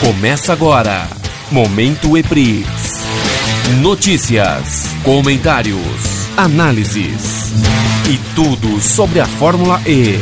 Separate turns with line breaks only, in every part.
Começa agora. Momento EPRIX. Notícias, comentários, análises e tudo sobre a Fórmula E.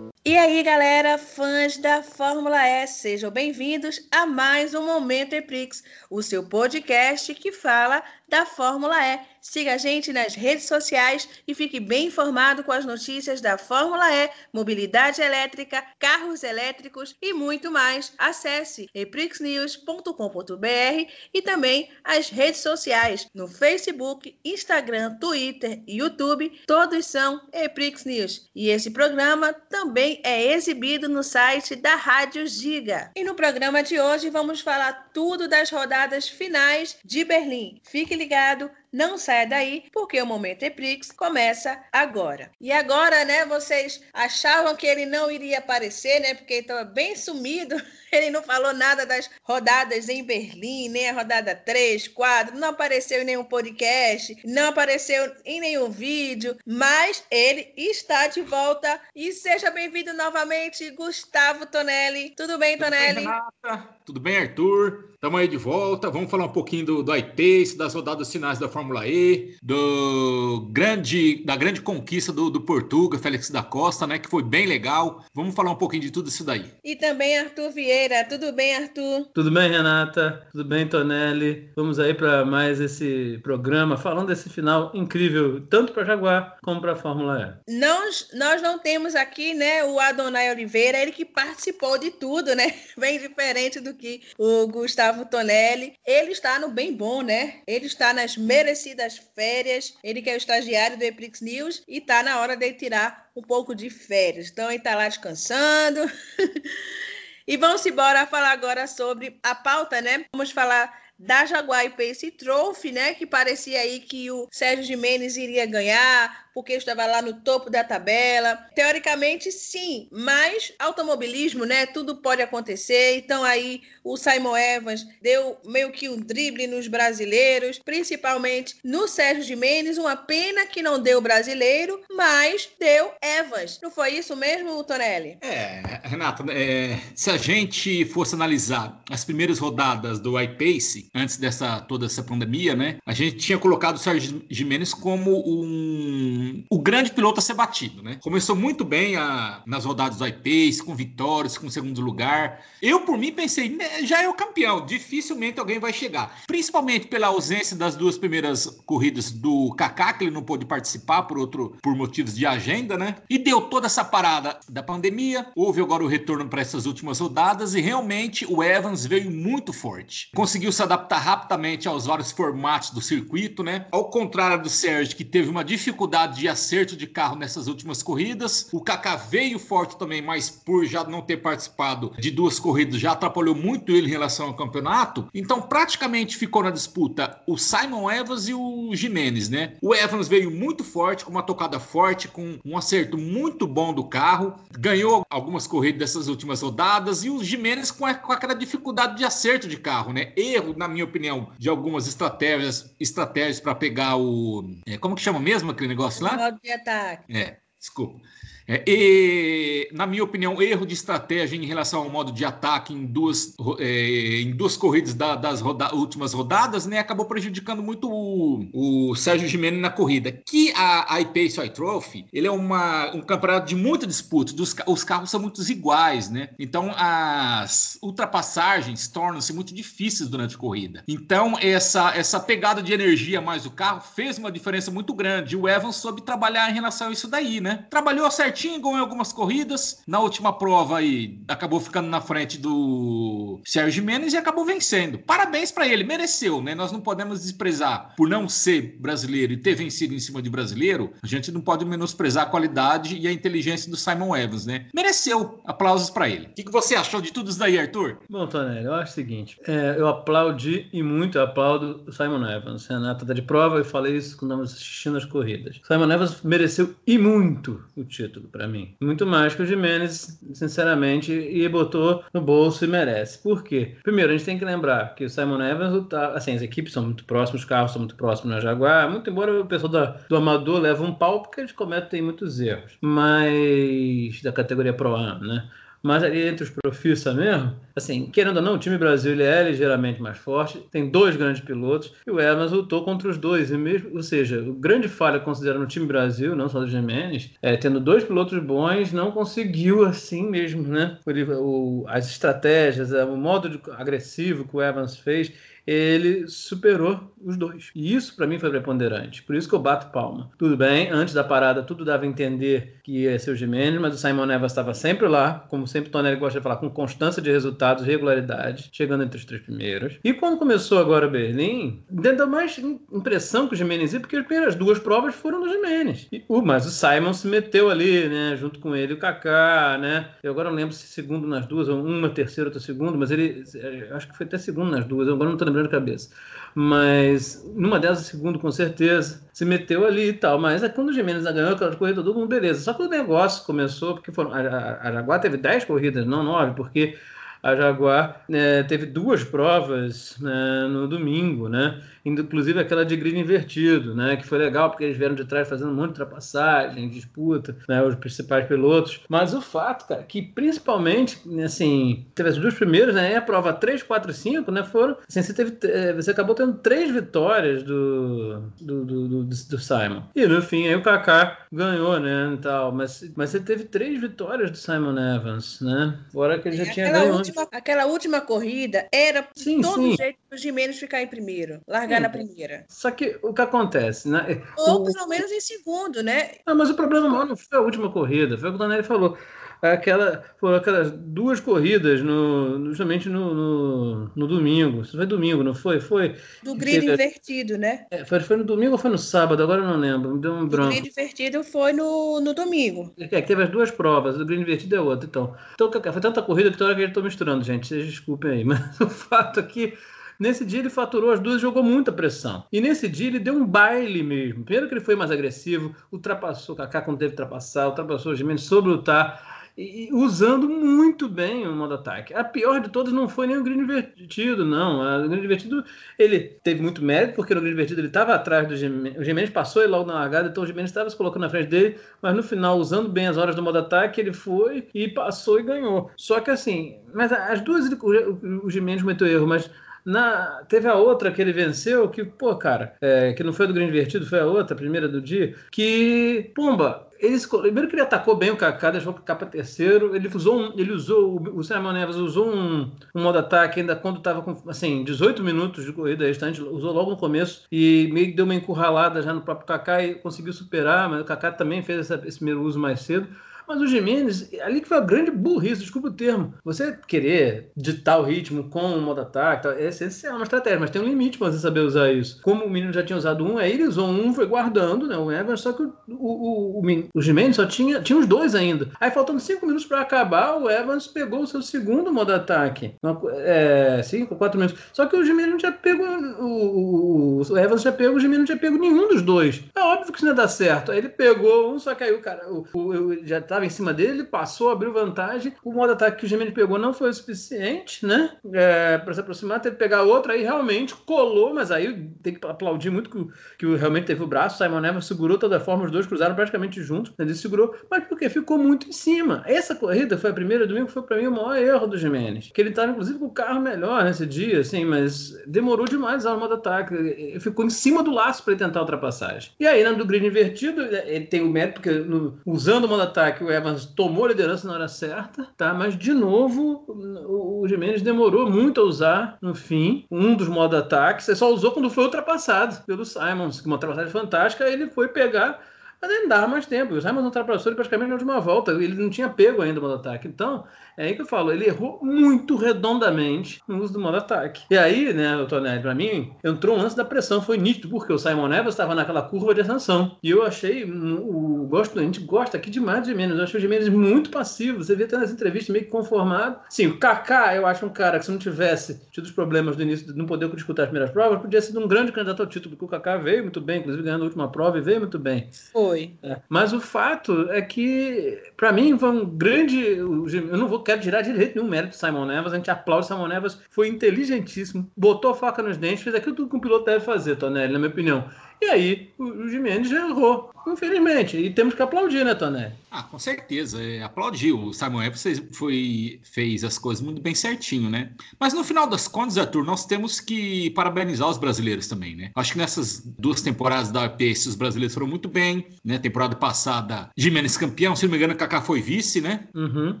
E aí, galera, fãs da Fórmula E, sejam bem-vindos a mais um Momento EPRIX, o seu podcast que fala da Fórmula E. Siga a gente nas redes sociais e fique bem informado com as notícias da Fórmula E, mobilidade elétrica, carros elétricos e muito mais. Acesse eprixnews.com.br e também as redes sociais no Facebook, Instagram, Twitter e YouTube. Todos são Eprix News. E esse programa também é exibido no site da Rádio Giga. E no programa de hoje vamos falar tudo das rodadas finais de Berlim. Fique ligado, não saia daí, porque o Momento Eprix começa agora. E agora, né, vocês achavam que ele não iria aparecer, né, porque ele estava bem sumido. Ele não falou nada das rodadas em Berlim, nem a rodada 3, 4, não apareceu em nenhum podcast, não apareceu em nenhum vídeo, mas ele está de volta. E seja bem-vindo novamente, Gustavo Tonelli. Tudo bem, Tonelli?
Tudo bem, Renata? Tudo bem, Arthur? Estamos aí de volta. Vamos falar um pouquinho do, do iPace, das rodadas finais da Fórmula E, do grande, da grande conquista do, do Portuga, Félix da Costa, né? Que foi bem legal. Vamos falar um pouquinho de tudo isso daí.
E também Arthur Vieira. Tudo bem, Arthur?
Tudo bem, Renata? Tudo bem, Tonelli? Vamos aí para mais esse programa falando desse final incrível, tanto para Jaguar como para a Fórmula
E. Nós, nós não temos aqui, né, o Adonai Oliveira, ele que participou de tudo, né? Bem diferente do que o Gustavo Tonelli. Ele está no bem bom, né? Ele está nas merecidas férias. Ele que é o estagiário do Eprix News e está na hora de tirar um pouco de férias. Então ele está lá descansando. e vamos embora falar agora sobre a pauta, né? Vamos falar da Jaguar e Pace Trophy, né? Que parecia aí que o Sérgio Jimenez iria ganhar, porque estava lá no topo da tabela. Teoricamente, sim, mas automobilismo, né? Tudo pode acontecer. Então aí o Simon Evans deu meio que um drible nos brasileiros, principalmente no Sérgio Jimenez. Uma pena que não deu brasileiro, mas deu Evans. Não foi isso mesmo, Tonelli?
É, Renata, é, se a gente fosse analisar as primeiras rodadas do iPace, antes dessa toda essa pandemia, né? A gente tinha colocado o Sérgio Jimenez como um o grande piloto a ser batido, né? Começou muito bem a, nas rodadas do iPace, com vitórias, com segundo lugar. Eu, por mim, pensei, né, já é o campeão, dificilmente alguém vai chegar. Principalmente pela ausência das duas primeiras corridas do Kaká, que ele não pôde participar por outro por motivos de agenda, né? E deu toda essa parada da pandemia. Houve agora o retorno para essas últimas rodadas e realmente o Evans veio muito forte. Conseguiu se adaptar rapidamente aos vários formatos do circuito, né? Ao contrário do Sérgio, que teve uma dificuldade de acerto de carro nessas últimas corridas. O Kaká veio forte também, mas por já não ter participado de duas corridas, já atrapalhou muito ele em relação ao campeonato. Então, praticamente ficou na disputa o Simon Evans e o Jimenez, né? O Evans veio muito forte, com uma tocada forte, com um acerto muito bom do carro. Ganhou algumas corridas dessas últimas rodadas. E o Jimenez com, com aquela dificuldade de acerto de carro, né? Erro, na minha opinião, de algumas estratégias estratégias para pegar o. É, como que chama mesmo aquele negócio lá?
Modo de ataque.
É, desculpa. É, e, na minha opinião, erro de estratégia em relação ao modo de ataque em duas, é, em duas corridas da, das roda últimas rodadas, né, acabou prejudicando muito o, o Sérgio Gimenez na corrida. Que a, iPace iTrophy, ele é uma, um campeonato de muita disputa, dos, os carros são muito iguais, né? Então as ultrapassagens tornam-se muito difíceis durante a corrida. Então essa, essa pegada de energia mais do carro fez uma diferença muito grande. O Evans soube trabalhar em relação a isso daí, né? Trabalhou certinho ganhou algumas corridas. Na última prova aí, acabou ficando na frente do Sérgio Mendes e acabou vencendo. Parabéns para ele, mereceu, né? Nós não podemos desprezar por não ser brasileiro e ter vencido em cima de brasileiro. A gente não pode menosprezar a qualidade e a inteligência do Simon Evans, né? Mereceu. Aplausos para ele. O que, que, você achou de tudo isso daí, Arthur?
Bom, Tonelli, eu acho o seguinte: é, eu aplaudi e muito eu aplaudo o Simon Evans. Renata tá de prova, eu falei isso quando estávamos assistindo as corridas. Simon Evans mereceu e muito muito o título para mim. Muito mais que o Jimenez, sinceramente, e botou no bolso e merece. Por quê? Primeiro, a gente tem que lembrar que o Simon Evans, assim, as equipes são muito próximas, os carros são muito próximos na Jaguar, muito embora o pessoal da, do amador leve um pau porque eles cometem muitos erros. Mas da categoria Pro Am, né? Mas ali entre os profissa mesmo, assim, querendo ou não, o time Brasil ele é ligeiramente mais forte, tem dois grandes pilotos, e o Evans lutou contra os dois, e mesmo, ou seja, o grande falha considerando o time Brasil, não só do Jimenez, é, tendo dois pilotos bons, não conseguiu assim mesmo, né? O, as estratégias, o modo de, agressivo que o Evans fez, ele superou os dois. E isso para mim foi preponderante. Por isso que eu bato palma. Tudo bem, antes da parada tudo dava a entender que ia ser o Jimenez, mas o Simon Evans estava sempre lá, como sempre o Tonelli gosta de falar, com constância de resultados, regularidade, chegando entre os três primeiros. E quando começou agora Berlim, deu mais impressão que o Jimenez ia, porque as primeiras duas provas foram do Jimenez. E, uh, mas o Simon se meteu ali, né, junto com ele, o Kaká, né? Eu agora não lembro se segundo nas duas, ou uma terceira, outra segundo, mas ele, acho que foi até segundo nas duas, eu agora não estou lembrando de cabeça. Mas numa dessas, segundo, com certeza, se meteu ali e tal. Mas é quando o Jimenez ganhou aquela corrida, todo mundo beleza. Só que o negócio começou, porque foram, a, a, a Jaguar teve 10 corridas, não 9, porque a Jaguar é, teve duas provas né, no domingo, né? Inclusive aquela de grid invertido, né? Que foi legal porque eles vieram de trás fazendo um monte de ultrapassagem, disputa, né? Os principais pilotos. Mas o fato, cara, que principalmente, assim, teve as duas primeiras, né? E a prova 3, 4 5, né? Foram. Assim, você, teve, eh, você acabou tendo três vitórias do, do, do, do, do Simon. E no fim, aí o Kaká ganhou, né? E tal. Mas, mas você teve três vitórias do Simon Evans, né? Fora que ele já tinha
ganho. Última, aquela última corrida era sim, todo sim. jeito o Jimenez ficar em primeiro. Largar na primeira.
Só que o que acontece, né?
Ou pelo menos em segundo, né?
Não, mas o problema maior não foi a última corrida, foi o que o Daniel falou. Aquela, foram aquelas duas corridas no, justamente no, no, no domingo. Foi domingo, não foi? Foi.
Do grid teve... invertido, né?
É, foi, foi no domingo ou foi no sábado? Agora eu não lembro. Me deu um branco. O
grid invertido foi no, no domingo.
É, que teve as duas provas. O grid invertido é outro. Então, então foi tanta corrida que toda hora que eu estou misturando, gente. Vocês desculpem aí. Mas o fato é que Nesse dia ele faturou as duas e jogou muita pressão. E nesse dia ele deu um baile mesmo. Primeiro que ele foi mais agressivo, ultrapassou o Kaká quando teve ultrapassar, ultrapassou o Jimenez, soube lutar. E, usando muito bem o modo ataque. A pior de todas não foi nem o Green Invertido, não. O Green Invertido ele teve muito mérito, porque no Green Invertido ele estava atrás do Jimenez. O Jimenez passou ele logo na largada, então o Jimenez estava se colocando na frente dele, mas no final, usando bem as horas do modo ataque, ele foi e passou e ganhou. Só que assim, mas as duas o, Jimenez cometeu erro, mas na, teve a outra que ele venceu, que, pô, cara, é, que não foi do Grande Invertido, foi a outra, a primeira do dia, que, pumba, ele, primeiro que ele atacou bem o Kaká, deixou o Kaká para terceiro. Ele usou, um, ele usou o Simon Neves usou um, um modo ataque ainda quando estava com assim 18 minutos de corrida restante, usou logo no começo e meio que deu uma encurralada já no próprio Kaká e conseguiu superar, mas o Kaká também fez essa, esse primeiro uso mais cedo. Mas o Jimenez, ali que foi a grande burrice, desculpa o termo. Você querer ditar o ritmo com o modo ataque, é essencial uma estratégia, mas tem um limite para você saber usar isso. Como o menino já tinha usado um, aí ele usou um, foi guardando, né? O Evans, só que o, o, o, o, Jimenez só tinha, tinha os dois ainda. Aí faltando cinco minutos para acabar, o Evans pegou o seu segundo modo ataque. É, cinco, quatro minutos. Só que o Jimenez não tinha pego. O, o, o Evans já pegou, o Jimenez não tinha pego nenhum dos dois. É óbvio que isso não ia dar certo. Aí ele pegou um, só que aí o cara o, o, já estava em cima dele, ele passou, abriu vantagem. O modo ataque que o Gemini pegou não foi o suficiente, né? É, para se aproximar, teve que pegar outro, aí realmente colou, mas aí tem que aplaudir muito que, que realmente teve o braço. Simon Evans segurou toda forma, os dois cruzaram praticamente juntos. Ele segurou, mas porque ficou muito em cima. Essa corrida foi a primeira domingo, foi para mim o maior erro do Jimenez. Que ele estava, inclusive, com o carro melhor nesse dia, assim, mas demorou demais a modo ataque. Ele ficou em cima do laço para tentar a ultrapassagem. E aí, no do grid invertido, ele tem o mérito, porque no, usando o modo ataque, o Evans tomou a liderança na hora certa, tá? Mas, de novo, o, o Jimenez demorou muito a usar, no fim, um dos modos ataques. Ele só usou quando foi ultrapassado pelo Simons, que uma ultrapassagem fantástica, ele foi pegar mas ele dava mais tempo. O Simons ultrapassou ele praticamente na última volta. Ele não tinha pego ainda o modo ataque. Então, é aí que eu falo, ele errou muito redondamente no uso do modo ataque. E aí, né, o Tonelli, pra mim, entrou um lance da pressão, foi nítido, porque o Simon Evans estava naquela curva de ascensão. E eu achei, o, gosto, a gente gosta aqui demais de Menos. Eu achei o Jimenez muito passivo. Você vê até nas entrevistas meio que conformado. Sim, o Kaká, eu acho um cara que se não tivesse tido os problemas do início de não poder disputar as primeiras provas, podia ser um grande candidato ao título, porque o Kaká veio muito bem, inclusive ganhando a última prova e veio muito bem.
Foi. Foi.
É. Mas o fato é que, para mim, foi um grande. Eu não vou quero tirar de jeito nenhum mérito do Simon Nevas. A gente aplaude o Simon Nevas, foi inteligentíssimo, botou a faca nos dentes, fez aquilo tudo que um piloto deve fazer, Tonelli, na minha opinião. E aí, o, o Jimenez já errou, infelizmente. E temos que aplaudir, né, Tonelli?
Ah, com certeza. É, aplaudiu. O Simon Evans foi, fez as coisas muito bem certinho, né? Mas no final das contas, Arthur, nós temos que parabenizar os brasileiros também, né? Acho que nessas duas temporadas da APS os brasileiros foram muito bem, né? Temporada passada, Jimenez campeão, se não me engano, Kaká foi vice, né?
Uhum.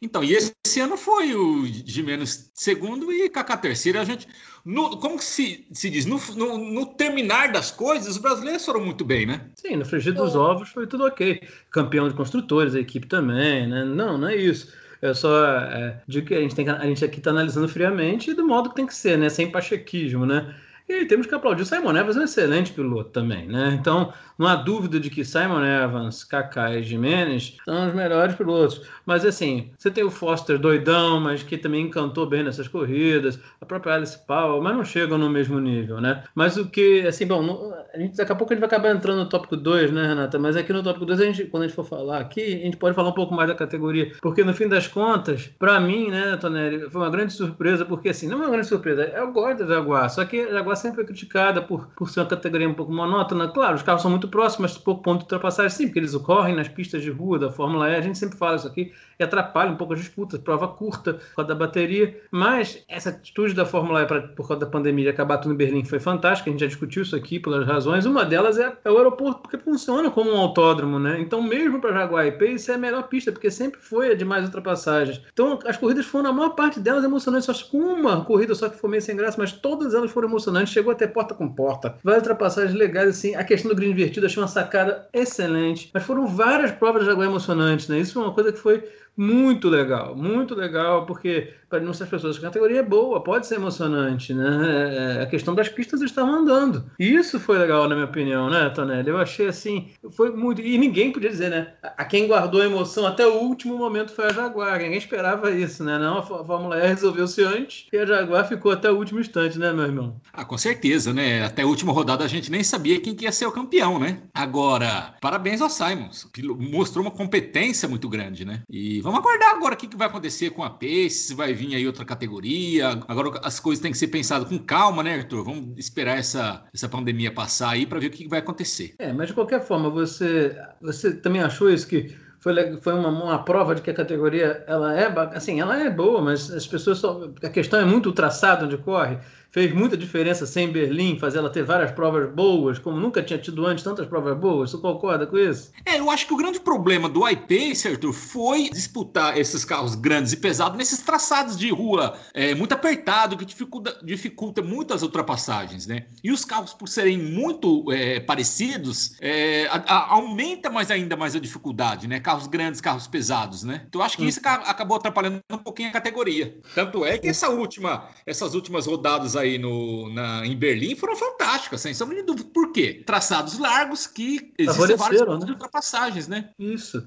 Então, e esse, esse ano foi o Jimenez segundo e Kaká terceiro. A gente, no, como que se, se diz? No, no, no, terminar das coisas, os brasileiros foram muito bem, né?
Sim, no frigir dos ovos foi tudo ok. Campeão de construtores, a equipe também, né? Não, não é isso. Eu só é, digo que a gente, tem a gente aqui está analisando friamente do modo que tem que ser, né? Sem pachequismo, né? E temos que aplaudir o Simon Evans, é um excelente piloto também, né? Então, não há dúvida de que Simon Evans, Kaká e Jimenez são os melhores pilotos. Mas, assim, você tem o Foster doidão, mas que também encantou bem nessas corridas, a própria Alice Powell, mas não chegam no mesmo nível, né? Mas o que, assim, bom, a gente, daqui a pouco a gente vai acabar entrando no tópico 2, né, Renata? Mas aqui no tópico 2, a gente, quando a gente for falar aqui, a gente pode falar um pouco mais da categoria, porque no fim das contas, para mim, né, Tonelli, foi uma grande surpresa, porque, assim, não é uma grande surpresa, eu gosto da Jaguar, só que a Jaguar sempre foi criticada por, por ser uma categoria um pouco monótona. Claro, os carros são muito próximos, mas pouco ponto de ultrapassagem, sim, porque eles ocorrem nas pistas de rua da Fórmula E. A gente sempre fala isso aqui e atrapalha um pouco as disputas, prova curta por causa da bateria. Mas essa atitude da Fórmula E pra, por causa da pandemia de acabar tudo em Berlim foi fantástica. A gente já discutiu isso aqui pelas razões. Uma delas é, é o aeroporto, porque funciona como um autódromo, né? Então, mesmo para Jaguar e Pace, é a melhor pista, porque sempre foi a de mais ultrapassagens. Então, as corridas foram, a maior parte delas, emocionantes. Só com uma corrida só que foi meio sem graça, mas todas elas foram emocionantes. Chegou até porta com porta. Várias ultrapassagens legais, assim. A questão do green invertido, achei uma sacada excelente. Mas foram várias provas de Jaguar emocionantes, né? Isso foi uma coisa que foi muito legal, muito legal, porque para muitas pessoas a categoria é boa, pode ser emocionante, né? É, a questão das pistas estavam andando. Isso foi legal, na minha opinião, né, Tonelli? Eu achei assim, foi muito. E ninguém podia dizer, né? A quem guardou a emoção até o último momento foi a Jaguar. Ninguém esperava isso, né? Não, a Fórmula E resolveu-se antes e a Jaguar ficou até o último instante, né, meu irmão?
Ah, com certeza, né? Até a última rodada a gente nem sabia quem que ia ser o campeão, né? Agora, parabéns ao Simons. Mostrou uma competência muito grande, né? E vamos aguardar agora o que, que vai acontecer com a Pace, se vai vir aí outra categoria. Agora as coisas têm que ser pensadas com calma, né, Arthur? Vamos esperar essa, essa pandemia passar aí para ver o que, que vai acontecer.
É, mas de qualquer forma, você, você também achou isso que foi, foi uma, uma prova de que a categoria ela é assim ela é boa mas as pessoas só, a questão é muito o traçado onde corre fez muita diferença sem Berlim, fazer ela ter várias provas boas, como nunca tinha tido antes tantas provas boas. Você concorda com isso?
É, eu acho que o grande problema do iPace, Arthur, foi disputar esses carros grandes e pesados nesses traçados de rua é, muito apertado, que dificulta, dificulta muitas ultrapassagens, né? E os carros, por serem muito é, parecidos, é, a, a, aumenta mais ainda mais a dificuldade, né? Carros grandes, carros pesados, né? Então eu acho que isso acabou atrapalhando um pouquinho a categoria. Tanto é que essa última, essas últimas rodadas aí no, na, em Berlim foram fantásticas, sem sombra de dúvida. Por quê? Traçados largos que existem vários
né?
de ultrapassagens, né?
Isso.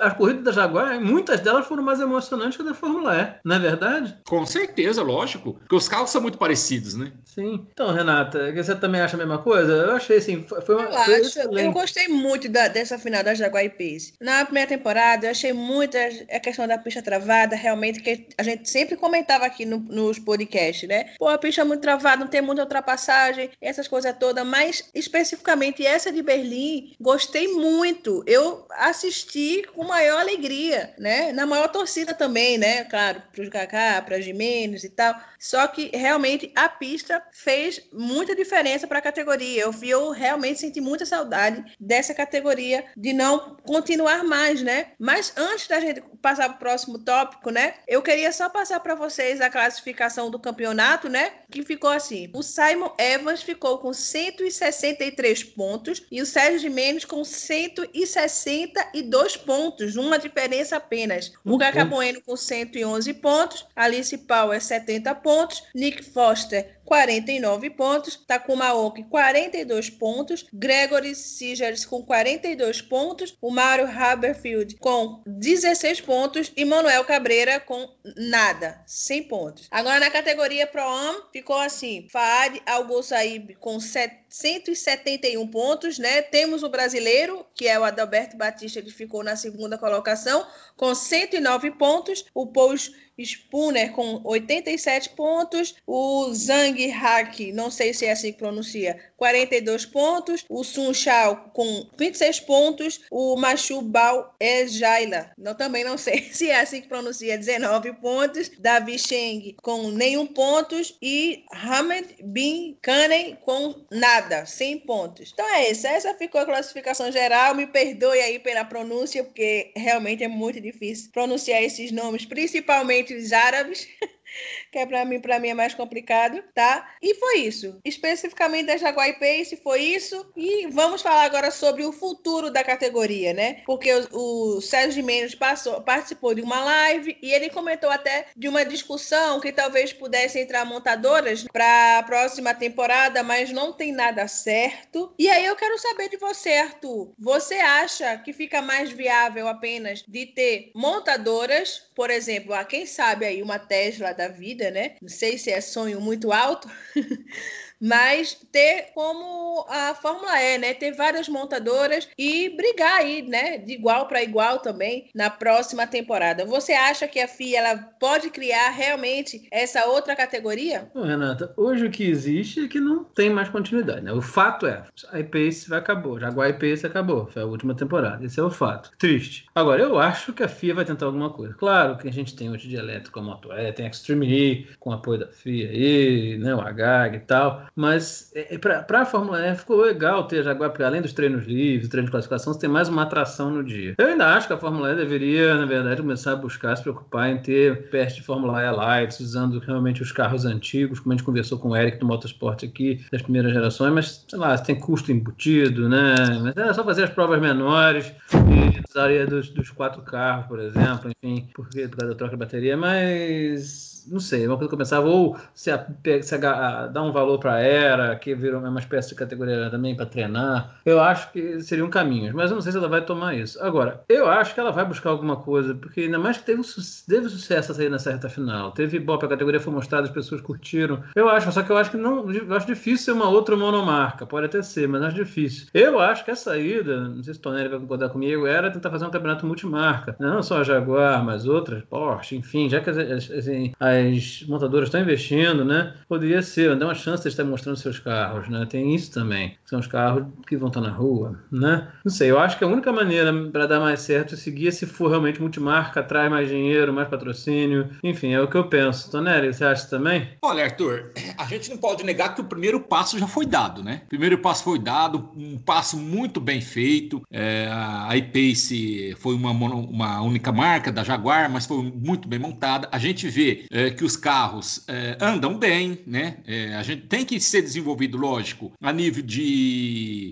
A corrida da Jaguar, muitas delas foram mais emocionantes que a da Fórmula E, não é verdade?
Com certeza, lógico. Porque os carros são muito parecidos, né?
Sim. Então, Renata, você também acha a mesma coisa? Eu achei assim, foi uma.
Eu acho. Eu gostei muito da, dessa final da Jaguar e Pace. Na primeira temporada, eu achei muito a questão da pista travada, realmente, que a gente sempre comentava aqui no, nos podcasts, né? Pô, a pista é muito travada, não tem muita ultrapassagem, essas coisas todas, mas especificamente essa de Berlim, gostei muito. Eu assisti com maior alegria, né? Na maior torcida também, né? Claro, para os Kaká, para Jimenez e tal. Só que realmente a pista fez muita diferença para a categoria. Eu, eu realmente senti muita saudade dessa categoria de não continuar mais, né? Mas antes da gente passar para o próximo tópico, né? Eu queria só passar para vocês a classificação do campeonato, né? Que ficou assim: o Simon Evans ficou com 163 pontos e o Sérgio Jimenez com 162 pontos pontos, uma diferença apenas. O Gaca Bueno com 111 pontos, Alice Power 70 pontos, Nick Foster 49 pontos, Takuma Oki 42 pontos, Gregory Sigers com 42 pontos, o Mario Haberfield com 16 pontos e Manuel Cabreira com nada, 100 pontos. Agora na categoria Pro Am ficou assim, Faad Algossaib com 171 pontos, né? Temos o brasileiro, que é o Adalberto Batista, que ficou na segunda colocação, com 109 pontos. O Paul Spooner com 87 pontos, o Zhang Hak, não sei se é assim que pronuncia, 42 pontos, o Sun Shao com 26 pontos, o Machu Bao Ejaila, não, também não sei se é assim que pronuncia, 19 pontos, Davi Sheng com nenhum pontos e Hamed Bin Kanen com nada, 100 pontos. Então é isso, essa ficou a classificação geral, me perdoe aí pela pronúncia, porque realmente é muito difícil pronunciar esses nomes, principalmente os árabes. que é para mim, para mim é mais complicado, tá? E foi isso. Especificamente da Jaguar Pace foi isso. E vamos falar agora sobre o futuro da categoria, né? Porque o, o Sérgio Mendes passou, participou de uma live e ele comentou até de uma discussão que talvez pudesse entrar montadoras para a próxima temporada, mas não tem nada certo. E aí eu quero saber de você, Arthur. Você acha que fica mais viável apenas de ter montadoras, por exemplo, a quem sabe aí uma Tesla da vida, né? Não sei se é sonho muito alto, mas ter como a Fórmula E, né? Ter várias montadoras e brigar aí, né? De igual para igual também na próxima temporada. Você acha que a FIA ela pode criar realmente essa outra categoria?
Bom, Renata, hoje o que existe é que não tem mais continuidade, né? O fato é, a iPace vai acabou, Jaguar iPace acabou, foi a última temporada. Esse é o fato. Triste. Agora, eu acho que a FIA vai tentar alguma coisa. Claro que a gente tem hoje de elétrico, a Moto E, tem a Extreme E, com apoio da FIA e, né, o HAG e tal. Mas é, é para a Fórmula E ficou legal ter Jaguar, porque além dos treinos livres, treinos de classificação, você tem mais uma atração no dia. Eu ainda acho que a Fórmula E deveria, na verdade, começar a buscar, se preocupar em ter peste de Fórmula E Lights, usando realmente os carros antigos, como a gente conversou com o Eric do Motorsport aqui, das primeiras gerações, mas sei lá, tem custo embutido, né? Mas é só fazer as provas menores e usaria dos, dos quatro carros, por exemplo, enfim, porque por causa da troca de bateria, mas não sei, uma coisa que eu pensava, ou se, a, se a, a, dar um valor para a era, que virou uma espécie de categoria também para treinar, eu acho que seriam caminhos, mas eu não sei se ela vai tomar isso. Agora, eu acho que ela vai buscar alguma coisa, porque ainda mais que teve, teve sucesso essa aí nessa reta final, teve Ibope, a categoria foi mostrada, as pessoas curtiram. Eu acho, só que eu acho que não, eu acho difícil ser uma outra monomarca, pode até ser, mas acho difícil. Eu acho que a saída, não sei se o Tonelli vai concordar comigo, era tentar fazer um campeonato multimarca, não só a Jaguar, mas outras, Porsche, enfim, já que as, assim, as montadoras estão investindo, né? Poderia ser, dar uma chance de estar mostrando seus carros, né? Tem isso também. São os carros que vão estar na rua, né? Não sei, eu acho que a única maneira para dar mais certo é seguir se for realmente multimarca, traz mais dinheiro, mais patrocínio. Enfim, é o que eu penso. Tonelli, você acha também?
Olha, Arthur, a gente não pode negar que o primeiro passo já foi dado, né? O primeiro passo foi dado, um passo muito bem feito. É, a iPace foi uma, uma única marca da Jaguar, mas foi muito bem montada. A gente vê é, que os carros é, andam bem, né? É, a gente tem que ser desenvolvido, lógico, a nível de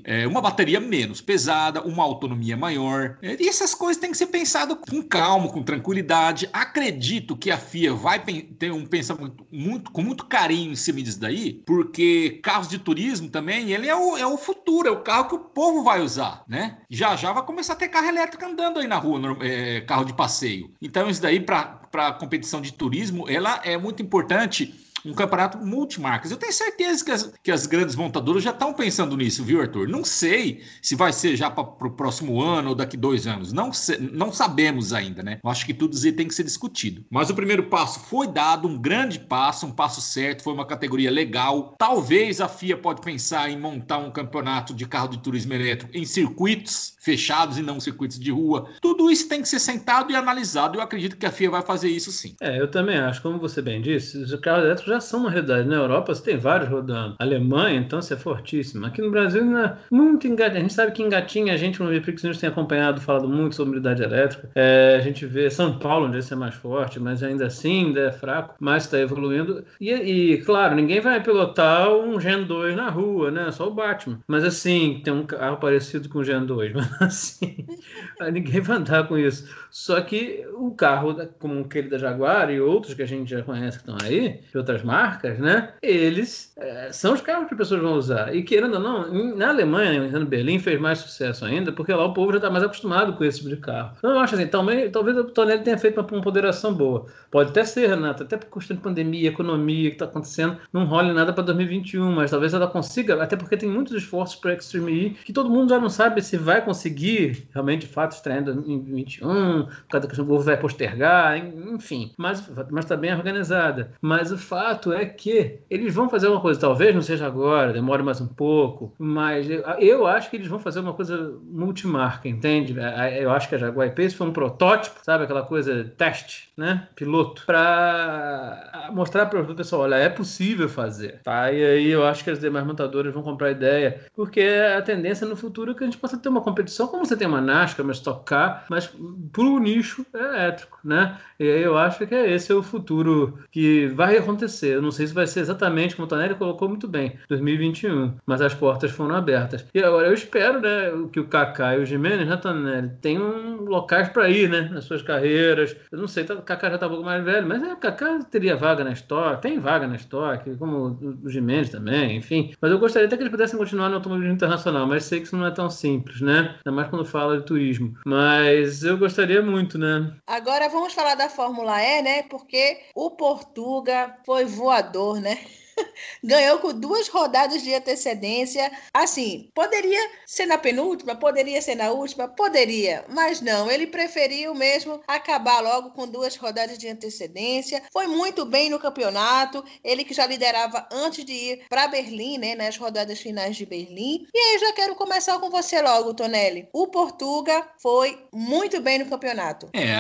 é, uma bateria menos pesada, uma autonomia maior. É, e essas coisas têm que ser pensado com calma, com tranquilidade. Acredito que a FIA vai ter um pensamento muito, com muito carinho em cima disso daí, porque carros de turismo também, ele é o, é o futuro, é o carro que o povo vai usar, né? Já já vai começar a ter carro elétrico andando aí na rua, é, carro de passeio. Então isso daí para competição de turismo, ela é muito importante um campeonato multimarcas. Eu tenho certeza que as, que as grandes montadoras já estão pensando nisso, viu, Arthur? Não sei se vai ser já para o próximo ano ou daqui dois anos. Não, se, não sabemos ainda, né? Eu acho que tudo isso tem que ser discutido. Mas o primeiro passo foi dado, um grande passo, um passo certo, foi uma categoria legal. Talvez a FIA pode pensar em montar um campeonato de carro de turismo elétrico em circuitos fechados e não circuitos de rua. Tudo isso tem que ser sentado e analisado. Eu acredito que a FIA vai fazer isso sim.
É, eu também acho. Como você bem disse, os carros elétricos já são uma realidade. Na Europa você tem vários rodando. A Alemanha, então, você é fortíssima. Aqui no Brasil, é muito engatinha. A gente sabe que engatinha a gente, no Viprix News tem acompanhado, falado muito sobre unidade elétrica. É, a gente vê São Paulo, onde esse é mais forte, mas ainda assim ainda é fraco, mas está evoluindo. E, e, claro, ninguém vai pilotar um Gen 2 na rua, né? Só o Batman. Mas assim, tem um carro parecido com o Gen 2, mas assim, ninguém vai andar com isso. Só que o carro, como aquele da Jaguar e outros que a gente já conhece que estão aí, de outras marcas, né? Eles é, são os carros que as pessoas vão usar. E querendo ou não, na Alemanha, em Berlim, fez mais sucesso ainda, porque lá o povo já está mais acostumado com esse tipo de carro. Então, eu acho assim, talvez, talvez o Tonelli tenha feito uma, uma ponderação boa. Pode até ser, Renata, até por questão de pandemia, economia que está acontecendo, não role nada para 2021, mas talvez ela consiga, até porque tem muitos esforços para Extreme E que todo mundo já não sabe se vai conseguir realmente, de fato, estrear em 2021, por causa da questão do vai postergar, enfim. Mas está bem organizada. Mas o fato é que eles vão fazer uma coisa, talvez não seja agora, demore mais um pouco, mas eu, acho que eles vão fazer uma coisa multimarca, entende? Eu acho que a Jaguar Pace foi um protótipo, sabe? Aquela coisa teste, né? Piloto, para mostrar para o pessoal, olha, é possível fazer, tá? E aí eu acho que as demais montadoras vão comprar ideia, porque a tendência no futuro é que a gente possa ter uma competição, como você tem uma NASCAR, uma Stock Car, mas para o nicho elétrico, né? E aí eu acho que é esse é o futuro que vai acontecer. Eu não sei se vai ser exatamente como o Tonelli colocou muito bem, 2021, mas as portas foram abertas. E agora eu espero, né, que o Kaká e o Jimenez, né, Tonelli, tenham locais para ir, né, nas suas carreiras. Eu não sei, o Kaká já está um pouco mais velho, mas é, o Kaká teria vaga na Stock, tem vaga na Stock, como o Jimenez também, enfim. Mas eu gostaria até que eles pudessem continuar no automobilismo internacional, mas sei que isso não é tão simples, né? Ainda mais quando fala de turismo. Mas eu gostaria muito, né?
Agora vamos falar da Fórmula E, né? Porque o Portuga foi voador, né? ganhou com duas rodadas de antecedência. Assim, poderia ser na penúltima, poderia ser na última, poderia, mas não. Ele preferiu mesmo acabar logo com duas rodadas de antecedência. Foi muito bem no campeonato. Ele que já liderava antes de ir para Berlim, né, nas rodadas finais de Berlim. E aí já quero começar com você logo, Tonelli. O Portuga foi muito bem no campeonato.
É,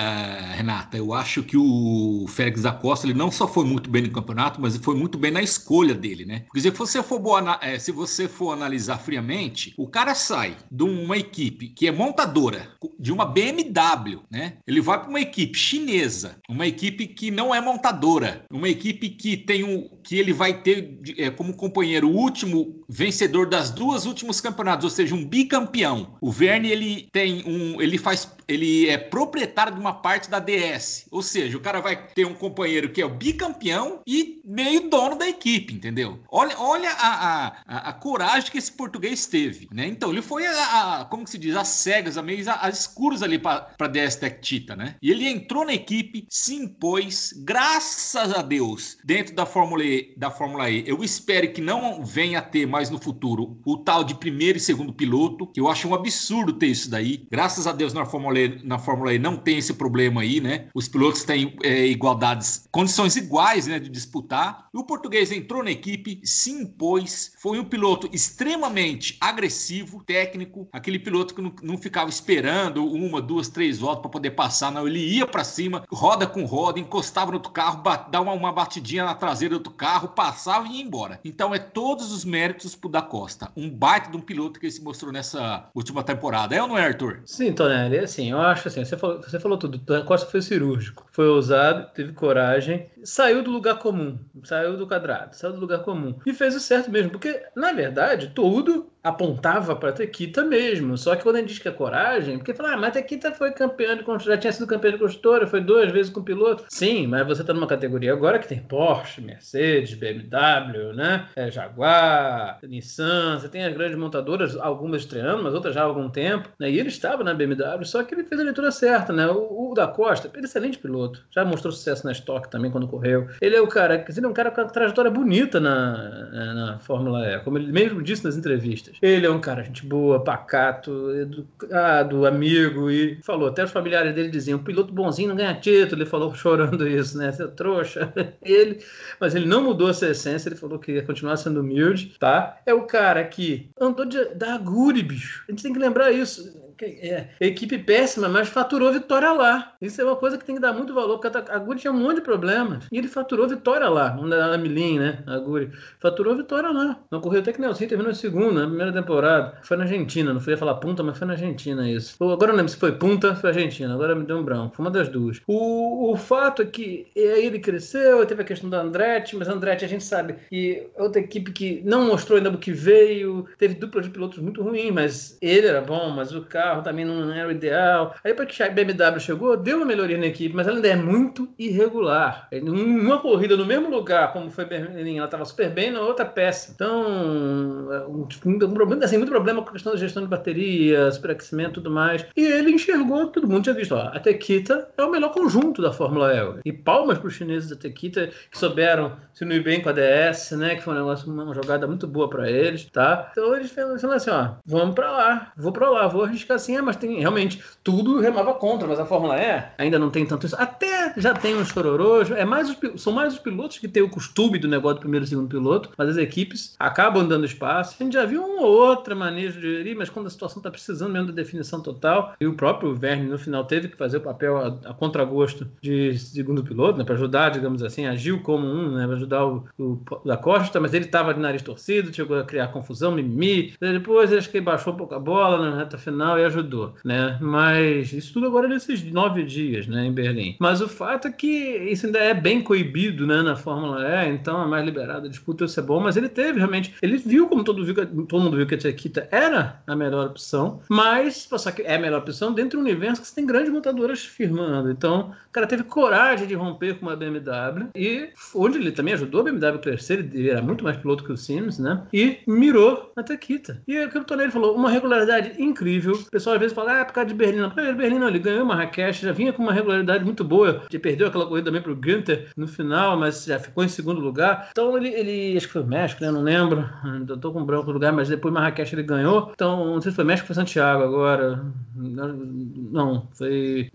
Renata, eu acho que o Félix da Costa ele não só foi muito bem no campeonato, mas foi muito bem na escola escolha dele, né? Porque se você for, boa, é, se você for analisar friamente, o cara sai de uma equipe que é montadora, de uma BMW, né? Ele vai para uma equipe chinesa, uma equipe que não é montadora, uma equipe que tem um que ele vai ter é, como companheiro o último vencedor das duas últimos campeonatos, ou seja, um bicampeão. O Verne ele tem um, ele faz, ele é proprietário de uma parte da DS, ou seja, o cara vai ter um companheiro que é o bicampeão e meio dono da equipe entendeu? Olha, olha a, a, a, coragem que esse português teve, né? Então, ele foi, a, a como se diz, às cegas, a meio às escuras ali para DS Tech Tita, né? E ele entrou na equipe, se impôs, graças a Deus, dentro da Fórmula E. Da Fórmula e. Eu espero que não venha a ter mais no futuro o tal de primeiro e segundo piloto, que eu acho um absurdo ter isso daí. Graças a Deus na Fórmula E, na Fórmula e não tem esse problema aí, né? Os pilotos têm é, igualdades, condições iguais, né, de disputar. O português entrou entrou na equipe, se impôs, foi um piloto extremamente agressivo, técnico, aquele piloto que não, não ficava esperando uma, duas, três voltas para poder passar, não, ele ia para cima, roda com roda, encostava no outro carro, dava uma, uma batidinha na traseira do outro carro, passava e ia embora. Então é todos os méritos pro Da Costa, um baita de um piloto que ele se mostrou nessa última temporada. É ou não é, Arthur?
Sim, Tonelli, é assim, eu acho assim, você falou, você falou tudo, Da Costa foi cirúrgico, foi ousado, teve coragem, saiu do lugar comum, saiu do quadrado, saiu do lugar comum. E fez o certo mesmo, porque, na verdade, tudo apontava para Tequita mesmo. Só que quando gente diz que é coragem, porque fala, ah, mas Tequita foi campeã de construtora, já tinha sido campeã de construtora, foi duas vezes com piloto. Sim, mas você está numa categoria agora que tem Porsche, Mercedes, BMW, né? É, Jaguar, Nissan, você tem as grandes montadoras, algumas estreando, mas outras já há algum tempo, né? E ele estava na BMW, só que ele fez a leitura certa, né? O, o da Costa, ele é excelente piloto, já mostrou sucesso na Stock também quando correu. Ele é o cara, ele é um cara com uma trajetória bonita na, na Fórmula E, como ele mesmo disse nas entrevistas. Ele é um cara gente boa, pacato, educado, amigo, e falou, até os familiares dele diziam, um piloto bonzinho não ganha título, ele falou chorando isso, né? Seu trouxa. ele, mas ele não mudou essa essência, ele falou que ia continuar sendo humilde, tá? É o cara que andou de, da Aguri, bicho. A gente tem que lembrar isso é, equipe péssima, mas faturou vitória lá. Isso é uma coisa que tem que dar muito valor, porque a Guri tinha um monte de problemas. E ele faturou vitória lá, na Milin, né? A Guri. Faturou vitória lá. Não correu até que Nelson terminou em segunda, na primeira temporada. Foi na Argentina, não fui falar punta, mas foi na Argentina isso. Agora não lembro se foi punta, foi Argentina. Agora me deu um branco. Foi uma das duas. O, o fato é que ele cresceu, teve a questão da Andretti, mas Andretti a gente sabe que é outra equipe que não mostrou ainda o que veio, teve dupla de pilotos muito ruim, mas ele era bom, mas o carro carro também não era o ideal. Aí depois que a BMW chegou, deu uma melhoria na equipe, mas ela ainda é muito irregular. Uma corrida no mesmo lugar, como foi Berlim, ela estava super bem, na outra péssima. Então, é um, um, problema, assim, muito problema com a questão da gestão de bateria, superaquecimento e tudo mais. E ele enxergou, todo mundo tinha visto, ó, a Tequita é o melhor conjunto da Fórmula E. E palmas para os chineses da Tequita, que souberam se unir bem com a DS, né, que foi um negócio, uma jogada muito boa para eles, tá? Então eles falaram assim, ó, vamos para lá, vou para lá, vou arriscar assim, é, mas tem realmente tudo remava contra, mas a Fórmula E ainda não tem tanto isso. Até já tem uns chororôs, é mais os, são mais os pilotos que têm o costume do negócio do primeiro e segundo piloto, mas as equipes acabam dando espaço. A gente já viu uma ou outra manejo de gerir, mas quando a situação está precisando mesmo da definição total, e o próprio Verne no final teve que fazer o papel a, a contragosto de segundo piloto, né, para ajudar, digamos assim, agiu como um, né, para ajudar o, o da Costa, mas ele estava de nariz torcido, chegou a criar confusão, mimimi. Depois acho que baixou um pouco a bola na reta final e ajudou, né? Mas isso tudo agora nesses nove dias, né, em Berlim. Mas o fato é que isso ainda é bem coibido, né, na Fórmula E, então é mais liberada disputa, isso é bom, mas ele teve realmente, ele viu como todo, viu, todo mundo viu que a Chiquita era a melhor opção, mas passar que é a melhor opção dentro do universo que você tem grandes montadoras firmando. Então, o cara teve coragem de romper com uma BMW e onde ele também ajudou a BMW a crescer, ele era muito mais piloto que o Sims, né? E mirou na Tequita. E o que o falou, uma regularidade incrível. O pessoal às vezes fala, ah, é por causa de Berlim. Não, por Berlim não, ele ganhou Marrakech, já vinha com uma regularidade muito boa. Ele perdeu aquela corrida também pro Günther no final, mas já ficou em segundo lugar. Então ele, ele acho que foi México, né? Não lembro. Ainda tô com branco no lugar, mas depois Marrakech ele ganhou. Então, não sei se foi México ou foi Santiago agora. Não, foi.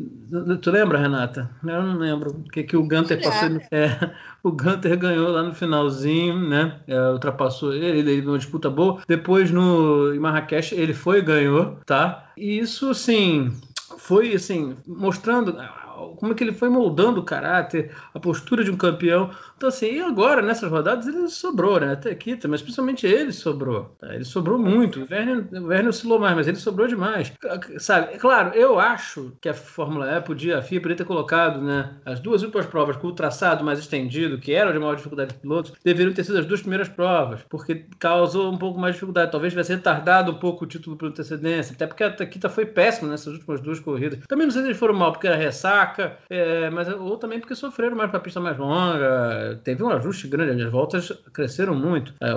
Tu lembra, Renata? Eu não lembro o que, que o Gunter passou. É, o Gunter ganhou lá no finalzinho, né? É, ultrapassou ele, ele deu uma disputa boa. Depois no em Marrakech ele foi e ganhou, tá? E isso, assim, foi assim, mostrando como é que ele foi moldando o caráter, a postura de um campeão. Então, assim, e agora, nessas rodadas, ele sobrou, né? Até aqui, mas principalmente ele sobrou. Tá? Ele sobrou muito. O Werner, o oscilou mais, mas ele sobrou demais. Sabe, claro, eu acho que a Fórmula E podia, a FIA poderia ter colocado, né? As duas últimas provas com o traçado mais estendido, que era de maior dificuldade de pilotos, deveriam ter sido as duas primeiras provas, porque causou um pouco mais de dificuldade. Talvez tivesse retardado um pouco o título por antecedência, até porque a Taquita foi péssima nessas últimas duas corridas. Também não sei se eles foram mal, porque era ressaca, é, mas, ou também porque sofreram mais com a pista mais longa. Teve um ajuste grande, as voltas cresceram muito. É,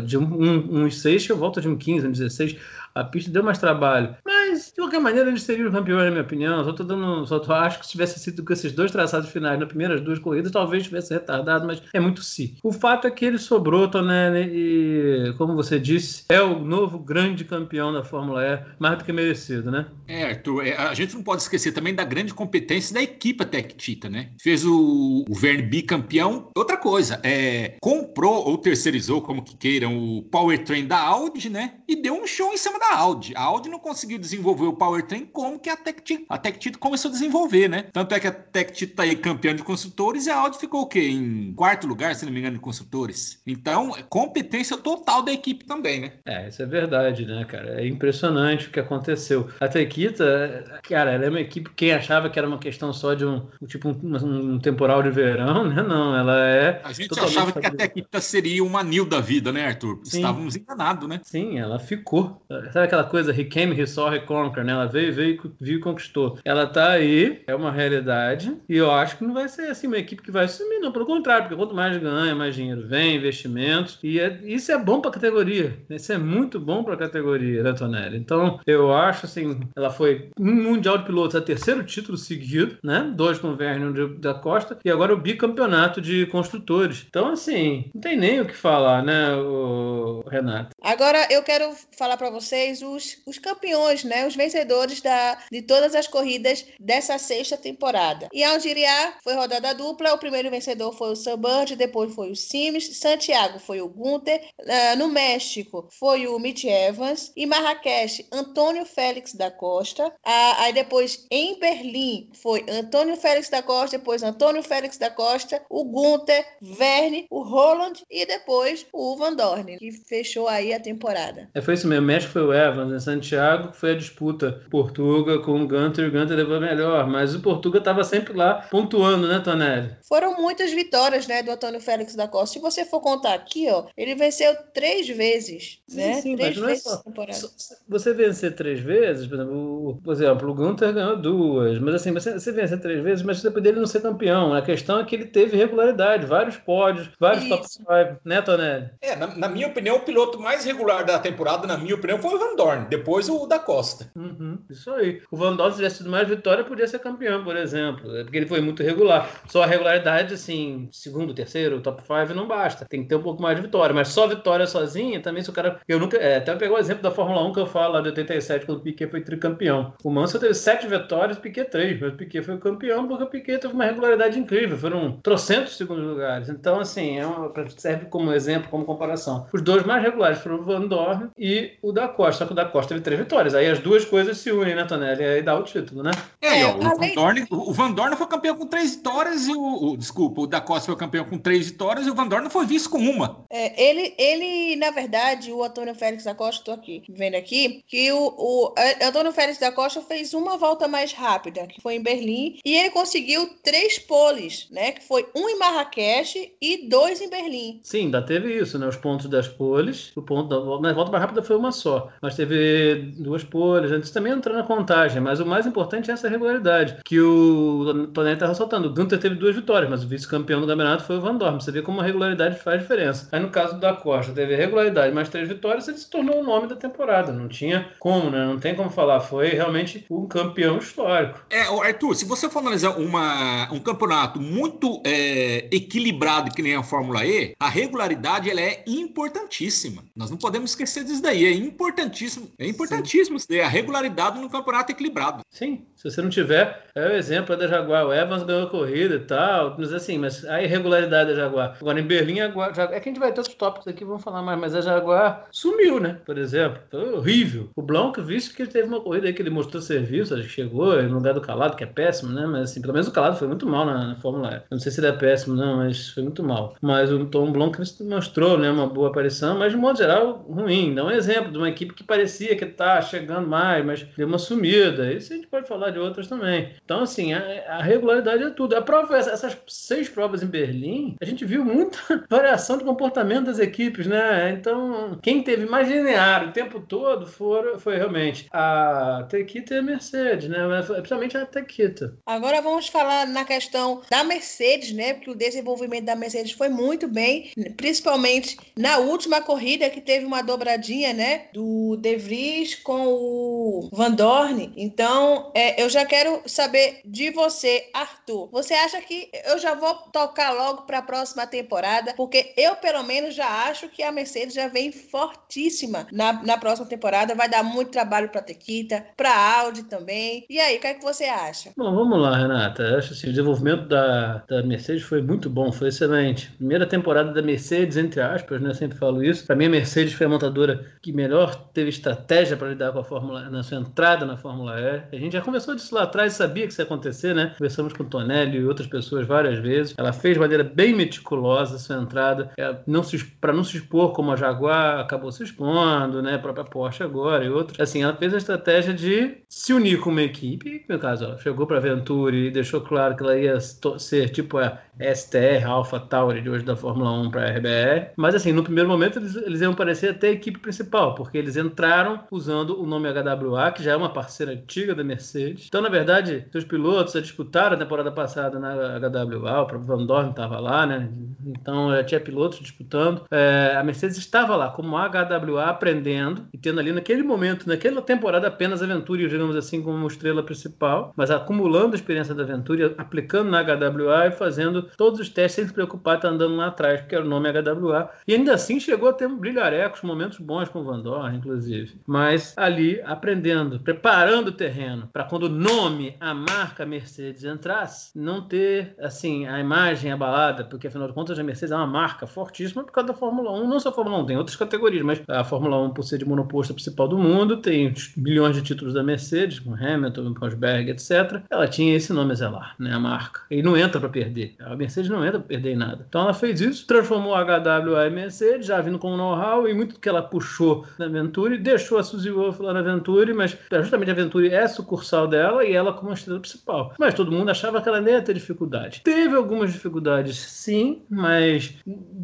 de 1,6 um, um, um, a volta de 1,15, um 1,16 a pista deu mais trabalho. Mas, de qualquer maneira, eles seriam campeões, na minha opinião. Só tô dando. Só tô, acho que se tivesse sido com esses dois traçados finais nas primeiras duas corridas, talvez tivesse retardado, mas é muito si. O fato é que ele sobrou, Tonelli, e, como você disse, é o novo grande campeão da Fórmula E, mais do que merecido, né?
É, Arthur, é, a gente não pode esquecer também da grande competência da equipe Tech Tita, né? Fez o, o Verne bicampeão. Outra coisa, é, comprou ou terceirizou, como que queiram, o powertrain da Audi, né? E deu um show em cima da da Audi. A Audi não conseguiu desenvolver o powertrain como que a Tech a Tech começou a desenvolver, né? Tanto é que a Tech tá aí campeã de construtores e a Audi ficou o quê? Em quarto lugar, se não me engano, de construtores. Então, é competência total da equipe também, né?
É, isso é verdade, né, cara? É impressionante o que aconteceu. A Tequita, cara, ela é uma equipe, quem achava que era uma questão só de um, tipo um, um temporal de verão, né? Não, ela é.
A gente achava que a Tequita seria uma Nil da vida, né, Arthur? Sim. Estávamos enganados, né?
Sim, ela ficou. Sabe aquela coisa, he came, he saw, he conquer, né? Ela veio, veio, viu e conquistou. Ela tá aí, é uma realidade, e eu acho que não vai ser assim uma equipe que vai sumir, não. Pelo contrário, porque quanto mais ganha, mais dinheiro vem, investimentos, e é, isso é bom pra categoria. Isso é muito bom pra categoria, né, Tonelli? Então, eu acho assim, ela foi um Mundial de Pilotos, é terceiro título seguido, né? Dois com o Verne um da Costa, e agora o bicampeonato de construtores. Então, assim, não tem nem o que falar, né, o Renato?
Agora, eu quero falar para vocês os os, campeões, né? Os vencedores da, de todas as corridas dessa sexta temporada. E Algeriá foi rodada dupla. O primeiro vencedor foi o Suburb, depois foi o Sims. Santiago foi o Gunther. Uh, no México foi o Mitch Evans. E Marrakech, Antônio Félix da Costa. Uh, aí depois em Berlim foi Antônio Félix da Costa, depois Antônio Félix da Costa, o Gunther, Verne, o Roland e depois o Van Dorn, que fechou aí a temporada.
É, foi isso mesmo. México foi o Evans em Santiago, que foi a disputa Portuga com o Gunter, e o Gunter levou melhor, mas o Portuga estava sempre lá pontuando, né, Tonelli?
Foram muitas vitórias, né, do Antônio Félix da Costa. Se você for contar aqui, ó, ele venceu três vezes, sim, né? Sim, três
mas não é só. Você vencer três vezes, por exemplo, o, por exemplo, o Gunter ganhou duas, mas assim, você, você vencer três vezes, mas você poderia não ser campeão. A questão é que ele teve regularidade, vários pódios, vários Isso. top 5, né, Tonelli?
É, na, na, minha opinião, o piloto mais regular da temporada, na minha opinião, foi o Van Dorn, depois o da Costa.
Uhum, isso aí. O Van Dorn, se tivesse tido mais vitória, podia ser campeão, por exemplo, é porque ele foi muito regular. Só a regularidade, assim, segundo, terceiro, top 5 não basta. Tem que ter um pouco mais de vitória, mas só vitória sozinha, também se o cara. Eu nunca. É, até pegar o exemplo da Fórmula 1 que eu falo lá de 87, quando o Piquet foi tricampeão. O Mansell teve sete vitórias, Piquet três, mas o Piquet foi o campeão porque o Piquet teve uma regularidade incrível. Foram trocentos segundos lugares. Então, assim, é uma, serve como exemplo, como comparação. Os dois mais regulares foram o Van Dorn e o da Costa. Só que o da Costa teve três vitórias. Aí as duas coisas se unem, né, Tonelli? Aí dá o título, né?
É, é o, Van Dorn, o Van Dorn foi campeão com três vitórias e o, o, Desculpa, o da Costa foi campeão com três vitórias e o Van Dorn foi vice com uma.
É, ele, ele, na verdade, o Antônio Félix da Costa, estou aqui, vendo aqui, que o, o Antônio Félix da Costa fez uma volta mais rápida, que foi em Berlim, e ele conseguiu três poles, né? Que foi um em Marrakech e dois em Berlim.
Sim, ainda teve isso, né? Os pontos das poles. O ponto da na volta mais rápida foi uma só. Mas teve duas poles. Antes também entrou na contagem. Mas o mais importante é essa regularidade. Que o Tonelli está ressaltando. O Gunter teve duas vitórias, mas o vice-campeão do campeonato foi o Van Dorn. Você vê como a regularidade faz diferença. Aí no caso da Costa, teve regularidade mais três vitórias, ele se tornou o nome da temporada. Não tinha como, né? Não tem como falar. Foi realmente um campeão histórico.
É, Arthur, se você for analisar uma, um campeonato muito é, equilibrado que nem a Fórmula E, a regularidade ela é importantíssima. Nós não podemos esquecer disso daí. É importantíssimo. É importantíssimo ter a regularidade no campeonato equilibrado.
Sim, se você não tiver, é o exemplo da Jaguar. O Evans ganhou a corrida e tal, mas assim, mas a irregularidade da Jaguar. Agora, em Berlim, a Jaguar, é que a gente vai ter outros tópicos aqui, vamos falar mais, mas a Jaguar sumiu, né? Por exemplo. Foi horrível. O Blanco, visto que ele teve uma corrida aí que ele mostrou serviço, acho que chegou no lugar do Calado, que é péssimo, né? Mas assim, pelo menos o Calado foi muito mal na, na Fórmula E. Não sei se ele é péssimo, não, mas foi muito mal. Mas o Tom Blanco mostrou, né, uma boa aparição, mas de modo geral, ruim. Dá um exemplo de uma equipe que parecia que tá chegando mais, mas deu uma sumida. Isso a gente pode falar de outras também. Então, assim, a, a regularidade é tudo. A prova, essas seis provas em Berlim, a gente viu muita variação de comportamento das equipes, né? Então, quem teve mais linear o tempo todo foi, foi realmente a Tequita e a Mercedes, né? Principalmente a Tequita.
Agora vamos falar na questão da Mercedes, né? Porque o desenvolvimento da Mercedes foi muito bem, principalmente na última corrida que teve uma dobradinha, né? Do De Vries com o Van Dorn. Então, é, eu já quero saber de você, Arthur. Você acha que eu já vou tocar logo para a próxima temporada? Porque eu, pelo menos, já acho que a Mercedes já vem fortíssima na, na próxima temporada. Vai dar muito trabalho para a Tequita, para a Audi também. E aí, o que é que você acha?
Bom, vamos lá, Renata. Eu acho assim, o desenvolvimento da, da Mercedes foi muito bom, foi excelente. Primeira temporada da Mercedes, entre aspas, né? Eu sempre falo isso. Para mim, a Mercedes foi a montadora que melhor teve estratégia para lidar com a Fórmula na sua entrada na Fórmula E. A gente já começou disso lá atrás, sabia que isso ia acontecer, né? Conversamos com o Tonelli e outras pessoas várias vezes. Ela fez de maneira bem meticulosa a sua entrada, é, não para não se expor como a Jaguar acabou se expondo, né? A própria Porsche agora e outros. Assim, ela fez a estratégia de se unir com uma equipe. No caso, ela chegou para a Venturi e deixou claro que ela ia ser tipo a STR, Alpha Tauri de hoje da Fórmula 1 para a RBR. Mas assim, no primeiro momento eles, eles iam parecer até a equipe principal, porque eles entraram usando o nome HWA, que já é uma parceira antiga da Mercedes. Então, na verdade, seus pilotos já disputaram a temporada passada na HWA, o próprio Van Dorn estava lá, né? Então já tinha pilotos disputando. É, a Mercedes estava lá como HWA aprendendo e tendo ali naquele momento, naquela temporada apenas a Venturi, digamos assim, como estrela principal, mas acumulando a experiência da Venturi, aplicando na HWA e fazendo todos os testes sem se preocupar, tá andando lá atrás, porque era o nome HWA. E ainda assim chegou a ter brilharecos, momentos bons com o Van Dorn, inclusive. Mas ali aprendendo, preparando o terreno para quando nome, a marca Mercedes entrasse, não ter, assim, a imagem abalada, porque afinal de contas a Mercedes é uma marca fortíssima por causa da Fórmula 1, não só a Fórmula 1, tem outras categorias, mas a Fórmula 1, por ser de monoposto principal do mundo, tem milhões de títulos da Mercedes, com Hamilton, Rosberg, etc. Ela tinha esse nome a zelar, né, a marca. E não entra para perder. A Mercedes não entra para perder em nada. Então ela fez isso, transformou a HWA em Mercedes, já vindo com know-how e muito que ela puxou na Venturi, deixou a Suzy Wolf lá na Venturi, mas justamente a Venturi é sucursal dela e ela como estrela principal. Mas todo mundo achava que ela nem ia ter dificuldade. Teve algumas dificuldades, sim, mas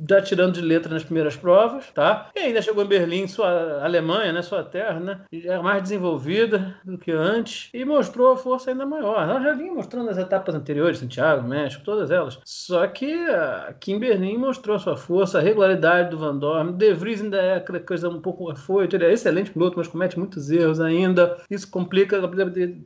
já tirando de letra nas primeiras provas, tá? E ainda chegou em Berlim, sua Alemanha, né, sua terra, né? Já é mais desenvolvida do que antes e mostrou a força ainda maior. Ela já vinha mostrando as etapas anteriores, Santiago, México, todas elas. Só que aqui em Berlim mostrou a sua força, a regularidade do Van Dorn. De Vries ainda é aquela coisa um pouco afoito, ele é excelente piloto, mas comete muitos erros ainda. Isso complica,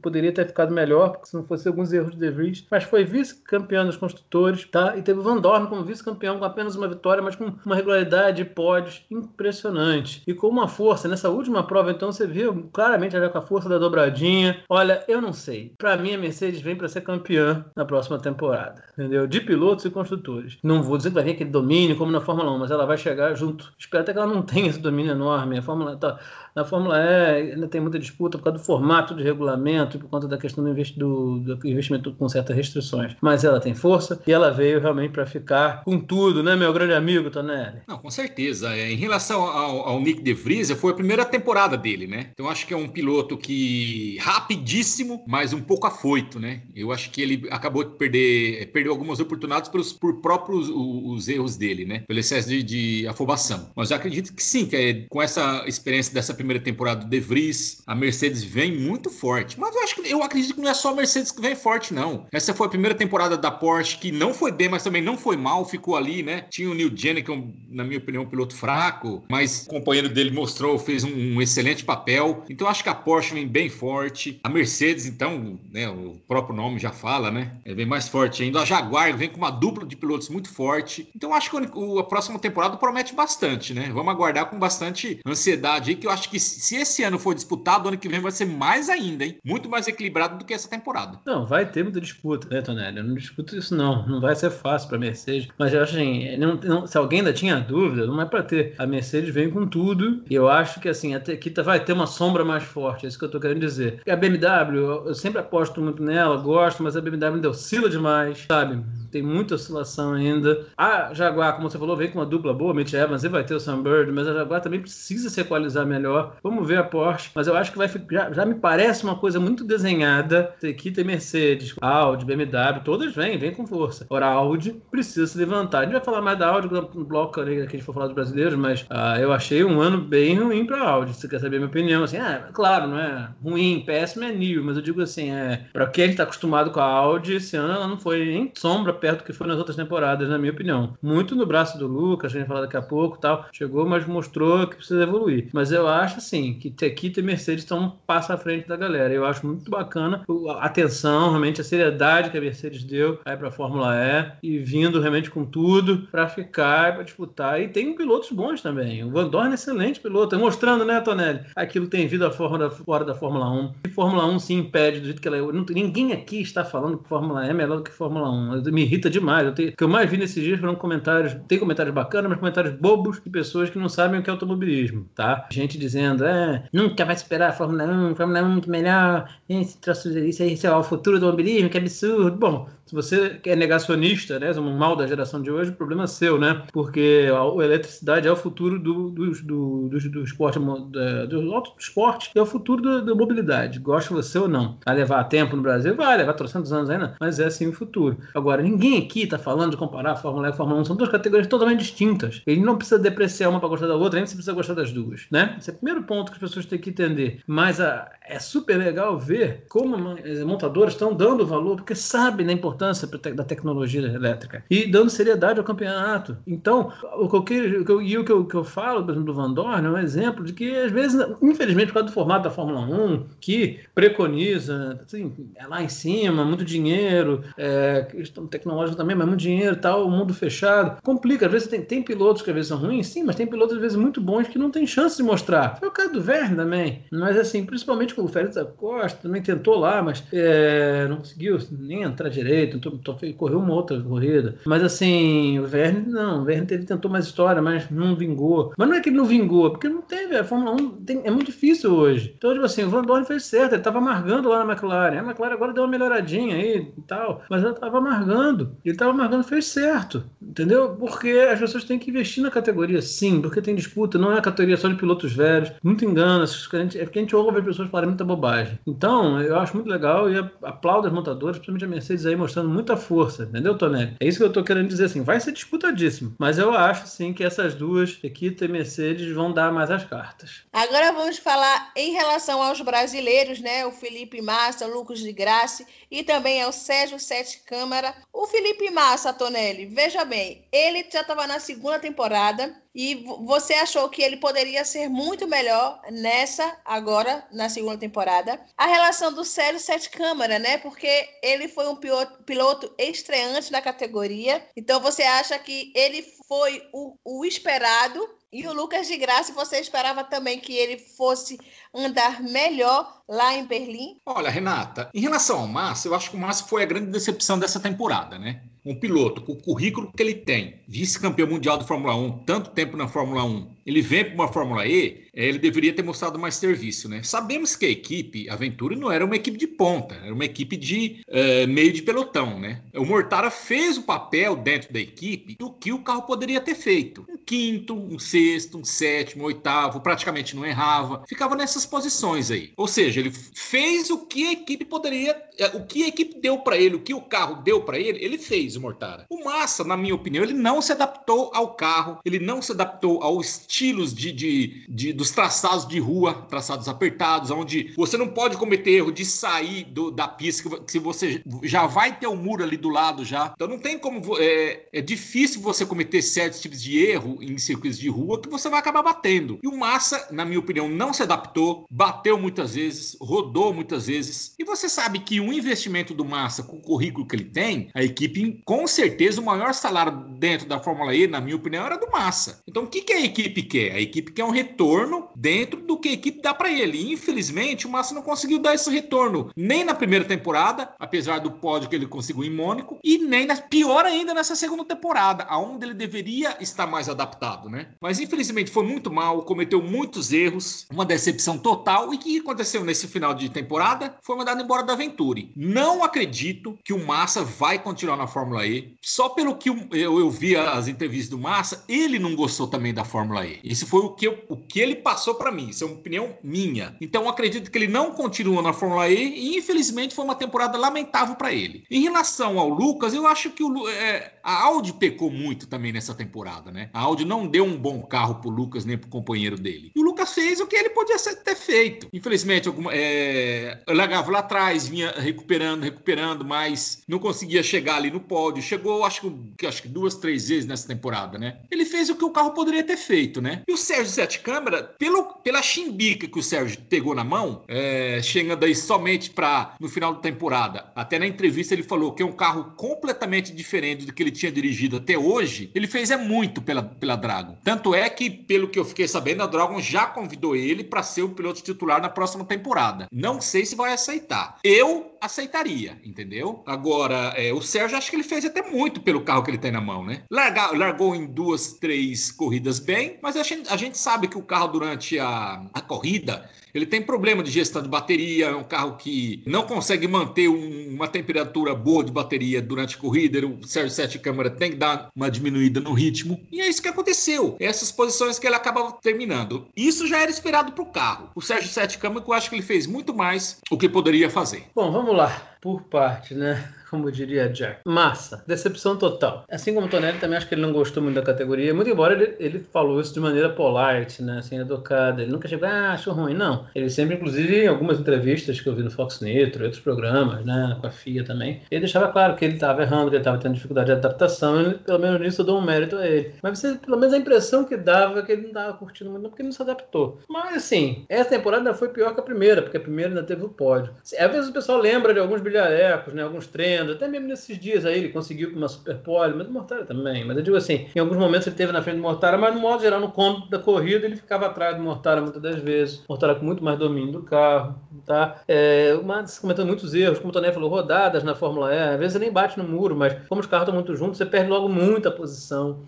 poderia ter ficado melhor, porque se não fosse alguns erros de De Vries. Mas foi vice-campeão dos construtores, tá? E teve o Van Dorn como vice-campeão com apenas uma vitória, mas com uma regularidade de pódios impressionante. E com uma força, nessa última prova, então, você viu claramente já com a força da dobradinha. Olha, eu não sei. Para mim, a Mercedes vem para ser campeã na próxima temporada, entendeu? De pilotos e construtores. Não vou dizer que vai vir aquele domínio como na Fórmula 1, mas ela vai chegar junto. Espero até que ela não tenha esse domínio enorme. A Fórmula tá, na Fórmula E ainda tem muita disputa por causa do formato de regulamento e por conta da questão do, investi do, do investimento com certas restrições. Mas ela tem força e ela veio realmente para ficar com tudo, né, meu grande amigo Tonelli?
Não, com certeza. É, em relação ao, ao, Nick De Vries, foi a primeira temporada dele, né? Então acho que é um piloto que rapidíssimo, mas um pouco afoito, né? Eu acho que ele acabou de perder, perdeu algumas oportunidades pelos, por próprios os, os erros dele, né? Pelo excesso de, de afobação. Mas eu acredito que sim, que é, com essa experiência dessa primeira primeira temporada do De Vries, a Mercedes vem muito forte. Mas eu acho que eu acredito que não é só a Mercedes que vem forte, não. Essa foi a primeira temporada da Porsche que não foi bem, mas também não foi mal, ficou ali, né? Tinha o Neil Jenny, que na minha opinião, um piloto fraco, mas o companheiro dele mostrou, fez um, um excelente papel. Então acho que a Porsche vem bem forte. A Mercedes, então, né, o próprio nome já fala, né? É bem mais forte ainda. A Jaguar vem com uma dupla de pilotos muito forte. Então acho que a próxima temporada promete bastante, né? Vamos aguardar com bastante ansiedade aí, que eu acho que que se esse ano for disputado, ano que vem vai ser mais ainda, hein? Muito mais equilibrado do que essa temporada.
Não, vai ter muita disputa, né, Tonelli? Eu não discuto isso, não. Não vai ser fácil para Mercedes. Mas eu acho assim, não, não, se alguém ainda tinha dúvida, não é para ter. A Mercedes vem com tudo. E eu acho que assim, até aqui vai ter uma sombra mais forte. É isso que eu tô querendo dizer. A BMW, eu, eu sempre aposto muito nela, gosto, mas a BMW ainda oscila demais, sabe? Tem muita oscilação ainda. A Jaguar, como você falou, vem com uma dupla boa, Mitch Evans e vai ter o Sunbird, mas a Jaguar também precisa se equalizar melhor. Vamos ver a Porsche, mas eu acho que vai já, já me parece uma coisa muito desenhada. Aqui tem Mercedes, Audi, BMW, todas vêm, vêm com força. Ora, a Audi precisa se levantar. A gente vai falar mais da Audi no bloco ali que a gente for falar dos brasileiros, mas uh, eu achei um ano bem ruim para a Audi. Você quer saber a minha opinião? Assim, ah, claro, não é ruim, péssimo é new, mas eu digo assim, é para quem está acostumado com a Audi, esse ano ela não foi nem sombra perto do que foi nas outras temporadas, na minha opinião. Muito no braço do Lucas, a gente vai falar daqui a pouco, tal. Chegou, mas mostrou que precisa evoluir. Mas eu acho acho assim que Tequita e Mercedes estão um passo à frente da galera. Eu acho muito bacana a atenção, realmente a seriedade que a Mercedes deu aí para a Fórmula E e vindo realmente com tudo para ficar para disputar. E tem pilotos bons também. O Van Dorn é excelente piloto, mostrando, né, Tonelli, aquilo tem vida fora, da Fórmula 1. E Fórmula 1 se impede do jeito que ela é. Ninguém aqui está falando que Fórmula E é melhor do que Fórmula 1. Me irrita demais. Eu tenho, o que eu mais vi nesses dias foram comentários, tem comentários bacanas, mas comentários bobos de pessoas que não sabem o que é automobilismo, tá? Gente dizendo dizendo, é, nunca vai superar a Fórmula 1, a Fórmula 1 é muito melhor, esse troço, isso, isso é o futuro do automobilismo, que absurdo. Bom, se você é negacionista, né, um mal da geração de hoje, o problema é seu, né? Porque a eletricidade é o futuro do, do, do, do, do esporte, do auto esporte, é o futuro da mobilidade. Gosta você ou não. Vai levar tempo no Brasil? Vai levar trocentos anos ainda, mas é assim o futuro. Agora, ninguém aqui está falando de comparar a Fórmula E e a Fórmula 1, são duas categorias totalmente distintas. Ele não precisa depreciar uma para gostar da outra, nem se precisa gostar das duas, né? O primeiro ponto que as pessoas têm que entender. Mas a, é super legal ver como as montadoras estão dando valor, porque sabem da importância da tecnologia elétrica e dando seriedade ao campeonato. Então, o que eu, e o que eu, que eu falo, por exemplo, do Van Dorn é um exemplo de que, às vezes, infelizmente, por causa do formato da Fórmula 1, que preconiza, assim, é lá em cima, muito dinheiro, é, questão tecnológica também, mas muito dinheiro tal, o mundo fechado, complica. Às vezes tem, tem pilotos que às vezes são ruins, sim, mas tem pilotos às vezes muito bons que não tem chance de mostrar. Foi o caso do Verne também. Mas assim, principalmente com o Félix da Costa, também tentou lá, mas é, não conseguiu nem entrar direito, tentou, correu uma outra corrida. Mas assim, o Verne não, o Verne teve, tentou mais história, mas não vingou. Mas não é que ele não vingou, porque não teve. A Fórmula 1 tem, é muito difícil hoje. Então, tipo assim, o Van Dorn fez certo, ele estava amargando lá na McLaren. A McLaren agora deu uma melhoradinha aí e tal, mas ela estava amargando. Ele estava amargando, fez certo, entendeu? Porque as pessoas têm que investir na categoria, sim, porque tem disputa, não é a categoria só de pilotos velhos. Muito engano, é porque a gente ouve as pessoas falarem muita bobagem. Então, eu acho muito legal e aplaudo as montadoras, principalmente a Mercedes aí mostrando muita força, entendeu, Tonelli? É isso que eu tô querendo dizer assim, vai ser disputadíssimo, mas eu acho sim que essas duas, Equita e Mercedes, vão dar mais as cartas.
Agora vamos falar em relação aos brasileiros, né? O Felipe Massa, o Lucas de Graça e também é o Sérgio Sete Câmara. O Felipe Massa, Tonelli, veja bem, ele já estava na segunda temporada, e você achou que ele poderia ser muito melhor nessa, agora, na segunda temporada. A relação do Célio Sete Câmara, né? Porque ele foi um piloto, estreante na categoria. Então você acha que ele foi o, o esperado e o Lucas de Graça, você esperava também que ele fosse andar melhor lá em Berlim?
Olha, Renata, em relação ao Massa, eu acho que o Massa foi a grande decepção dessa temporada, né? Um piloto com o currículo que ele tem, vice-campeão mundial de Fórmula 1, tanto tempo na Fórmula 1, ele vem para uma Fórmula E, é, ele deveria ter mostrado mais serviço, né? Sabemos que a equipe, a Venturi, não era uma equipe de ponta, era uma equipe de uh, meio de pelotão, né? O Mortara fez o papel dentro da equipe do que o carro poderia ter feito. Um quinto, um sexto, um sétimo, um oitavo, praticamente não errava, ficava nessas posições aí. Ou seja, ele fez o que a equipe poderia, é, o que a equipe deu para ele, o que o carro deu para ele, ele fez, o Mortara. O Massa, na minha opinião, ele não se adaptou ao carro, ele não se adaptou aos estilos de, de, de, dos traçados de rua, traçados apertados, onde você não pode cometer erro de sair do, da pista, que se você já vai ter um muro ali do lado já. Então não tem como. É, é difícil você cometer certos tipos de erro em circuitos de rua que você vai acabar batendo. E o Massa, na minha opinião, não se adaptou, bateu muitas vezes, rodou muitas vezes. E você sabe que o investimento do Massa, com o currículo que ele tem, a equipe, com certeza, o maior salário dentro da Fórmula E, na minha opinião, era do Massa. Então o que, que a equipe quer? A equipe quer um retorno dentro do que a equipe dá para ele. infelizmente, o Massa não conseguiu dar esse retorno nem na primeira temporada, apesar do pódio que ele conseguiu em Mônaco, e nem na, pior ainda nessa segunda temporada, aonde ele deveria estar mais adaptado, né? Mas infelizmente foi muito mal, cometeu muitos erros, uma decepção total. E o que aconteceu nesse final de temporada? Foi mandado embora da Venturi. Não acredito que o Massa vai continuar na Fórmula E. Só pelo que eu, eu vi as entrevistas do Massa, ele não gostou também da Fórmula E. Esse foi o que, eu, o que ele passou para mim, isso é uma opinião minha. Então acredito que ele não continua na Fórmula E e infelizmente foi uma temporada lamentável para ele. Em relação ao Lucas, eu acho que o, é, a Audi pecou muito também nessa temporada, né? A Audi não deu um bom carro pro Lucas nem pro companheiro dele. E o Lucas fez o que ele podia ter feito. Infelizmente, alguma, é, largava lá atrás, vinha recuperando, recuperando, mas não conseguia chegar ali no pódio. Chegou, acho que, acho que duas, três vezes nessa temporada, né? Ele fez o que o carro poderia ter feito, né? E o Sérgio Sete Câmara, pelo, pela chimbica que o Sérgio pegou na mão, é, chegando aí somente para no final da temporada, até na entrevista ele falou que é um carro completamente diferente do que ele tinha dirigido até hoje. Ele fez é muito pela, pela Dragon. Tanto é que, pelo que eu fiquei sabendo, a Dragon já convidou ele para ser o piloto titular na próxima temporada. Não sei se vai aceitar. Eu aceitaria, entendeu? Agora, é, o Sérgio acho que ele fez até muito pelo carro que ele tem na mão, né? Largar, largou em duas, três corridas bem, mas a gente, a gente sabe que o carro durante a, a corrida ele tem problema de gestão de bateria, é um carro que não consegue manter um, uma temperatura boa de bateria durante a corrida. O Sérgio Sete Câmara tem que dar uma diminuída no ritmo. E é isso que aconteceu. Essas posições que ele acaba terminando. Isso já era esperado para o carro. O Sérgio Sete Câmara, eu acho que ele fez muito mais o que poderia fazer.
Bom, vamos lá. Por parte, né? Como diria Jack. Massa, decepção total. Assim como Tonelli, também acho que ele não gostou muito da categoria, muito embora ele, ele falou isso de maneira polite, né, assim, educada. Ele nunca chegou, ah, acho ruim. Não. Ele sempre, inclusive, em algumas entrevistas que eu vi no Fox Nitro, outros programas, né, com a FIA também, ele deixava claro que ele estava errando, que ele estava tendo dificuldade de adaptação, e pelo menos nisso eu dou um mérito a ele. Mas você, pelo menos a impressão que dava é que ele não estava curtindo muito, porque ele não se adaptou. Mas, assim, essa temporada foi pior que a primeira, porque a primeira ainda teve o pódio. Às vezes o pessoal lembra de alguns brilharecos, né? Alguns treinos, até mesmo nesses dias aí ele conseguiu uma super pole, mas o Mortara também. Mas eu digo assim, em alguns momentos ele teve na frente do Mortara, mas no modo geral, no cômodo da corrida, ele ficava atrás do Mortara muitas das vezes. Mortara com muito mais domínio do carro, tá? É, mas cometendo muitos erros, como o Toné falou, rodadas na Fórmula E, às vezes você nem bate no muro, mas como os carros estão muito juntos, você perde logo muita posição.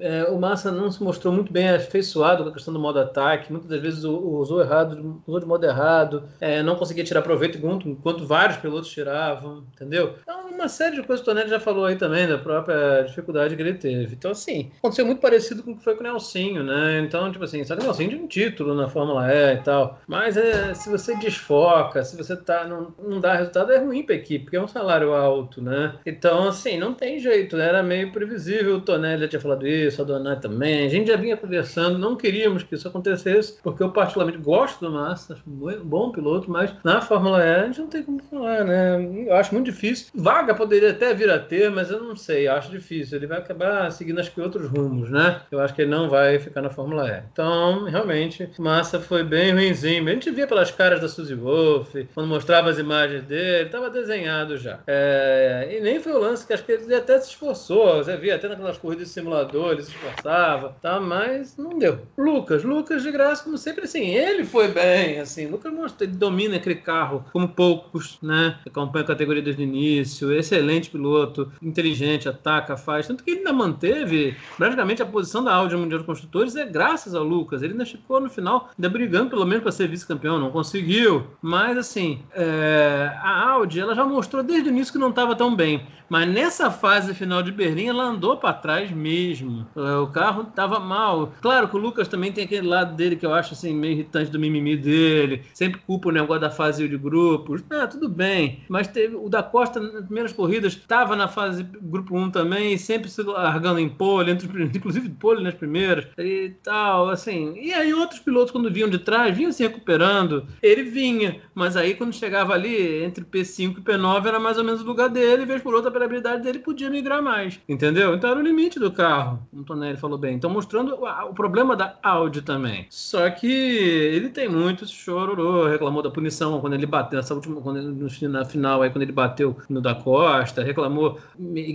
É, o Massa não se mostrou muito bem afeiçoado com a questão do modo ataque, muitas das vezes usou errado, usou de modo errado, é, não conseguia tirar proveito enquanto, enquanto vários pilotos tiravam, entendeu? Então, uma série de coisas que o Tonelli já falou aí também, da própria dificuldade que ele teve. Então, assim, aconteceu muito parecido com o que foi com o Nelsinho, né? Então, tipo assim, só que o Nelsinho tinha um título na Fórmula E e tal. Mas é, se você desfoca, se você tá, não, não dá resultado, é ruim pra equipe, porque é um salário alto, né? Então, assim, não tem jeito, né? Era meio previsível. O Tonelli já tinha falado isso, a Donat também. A gente já vinha conversando, não queríamos que isso acontecesse, porque eu particularmente gosto do Massa, acho um bom piloto, mas na Fórmula E a gente não tem como falar, né? Eu acho muito difícil. Vaga poderia até vir a ter, mas eu não sei, acho difícil. Ele vai acabar seguindo acho que outros rumos, né? Eu acho que ele não vai ficar na Fórmula E. Então, realmente, Massa foi bem ruimzinho. A gente via pelas caras da Suzy Wolf, quando mostrava as imagens dele, estava desenhado já. É... e nem foi o lance que acho que ele até se esforçou. Você via até naquelas corridas de simulador, ele se esforçava, tá? mas não deu. Lucas, Lucas de graça, como sempre, assim, ele foi bem, assim. Lucas mostrou, ele domina aquele carro como poucos, né? Acompanha a categoria desde o início, excelente piloto, inteligente, ataca, faz. Tanto que ele ainda manteve praticamente a posição da Audi no Mundial de Construtores é graças ao Lucas. Ele ainda ficou no final, ainda brigando pelo menos para ser vice-campeão, não conseguiu. Mas assim, é... a Audi ela já mostrou desde o início que não estava tão bem. Mas nessa fase final de Berlim, ela andou para trás mesmo. É, o carro estava mal. Claro que o Lucas também tem aquele lado dele que eu acho assim meio irritante do mimimi dele. Sempre culpa o negócio da fase de grupos. Ah, tudo bem. Mas teve o da Costa primeiras corridas estava na fase grupo 1 também, sempre se largando em pole, entre, inclusive pole nas primeiras e tal, assim. E aí outros pilotos quando vinham de trás, vinham se recuperando. Ele vinha, mas aí quando chegava ali entre P5 e P9 era mais ou menos o lugar dele, vez por outra pela habilidade dele podia migrar mais, entendeu? Então era o limite do carro, como o Tonelli falou bem. Então mostrando o, problema da Audi também. Só que ele tem muito chororô, reclamou da punição quando ele bateu nessa última, quando ele, na final aí quando ele bateu no da Costa, reclamou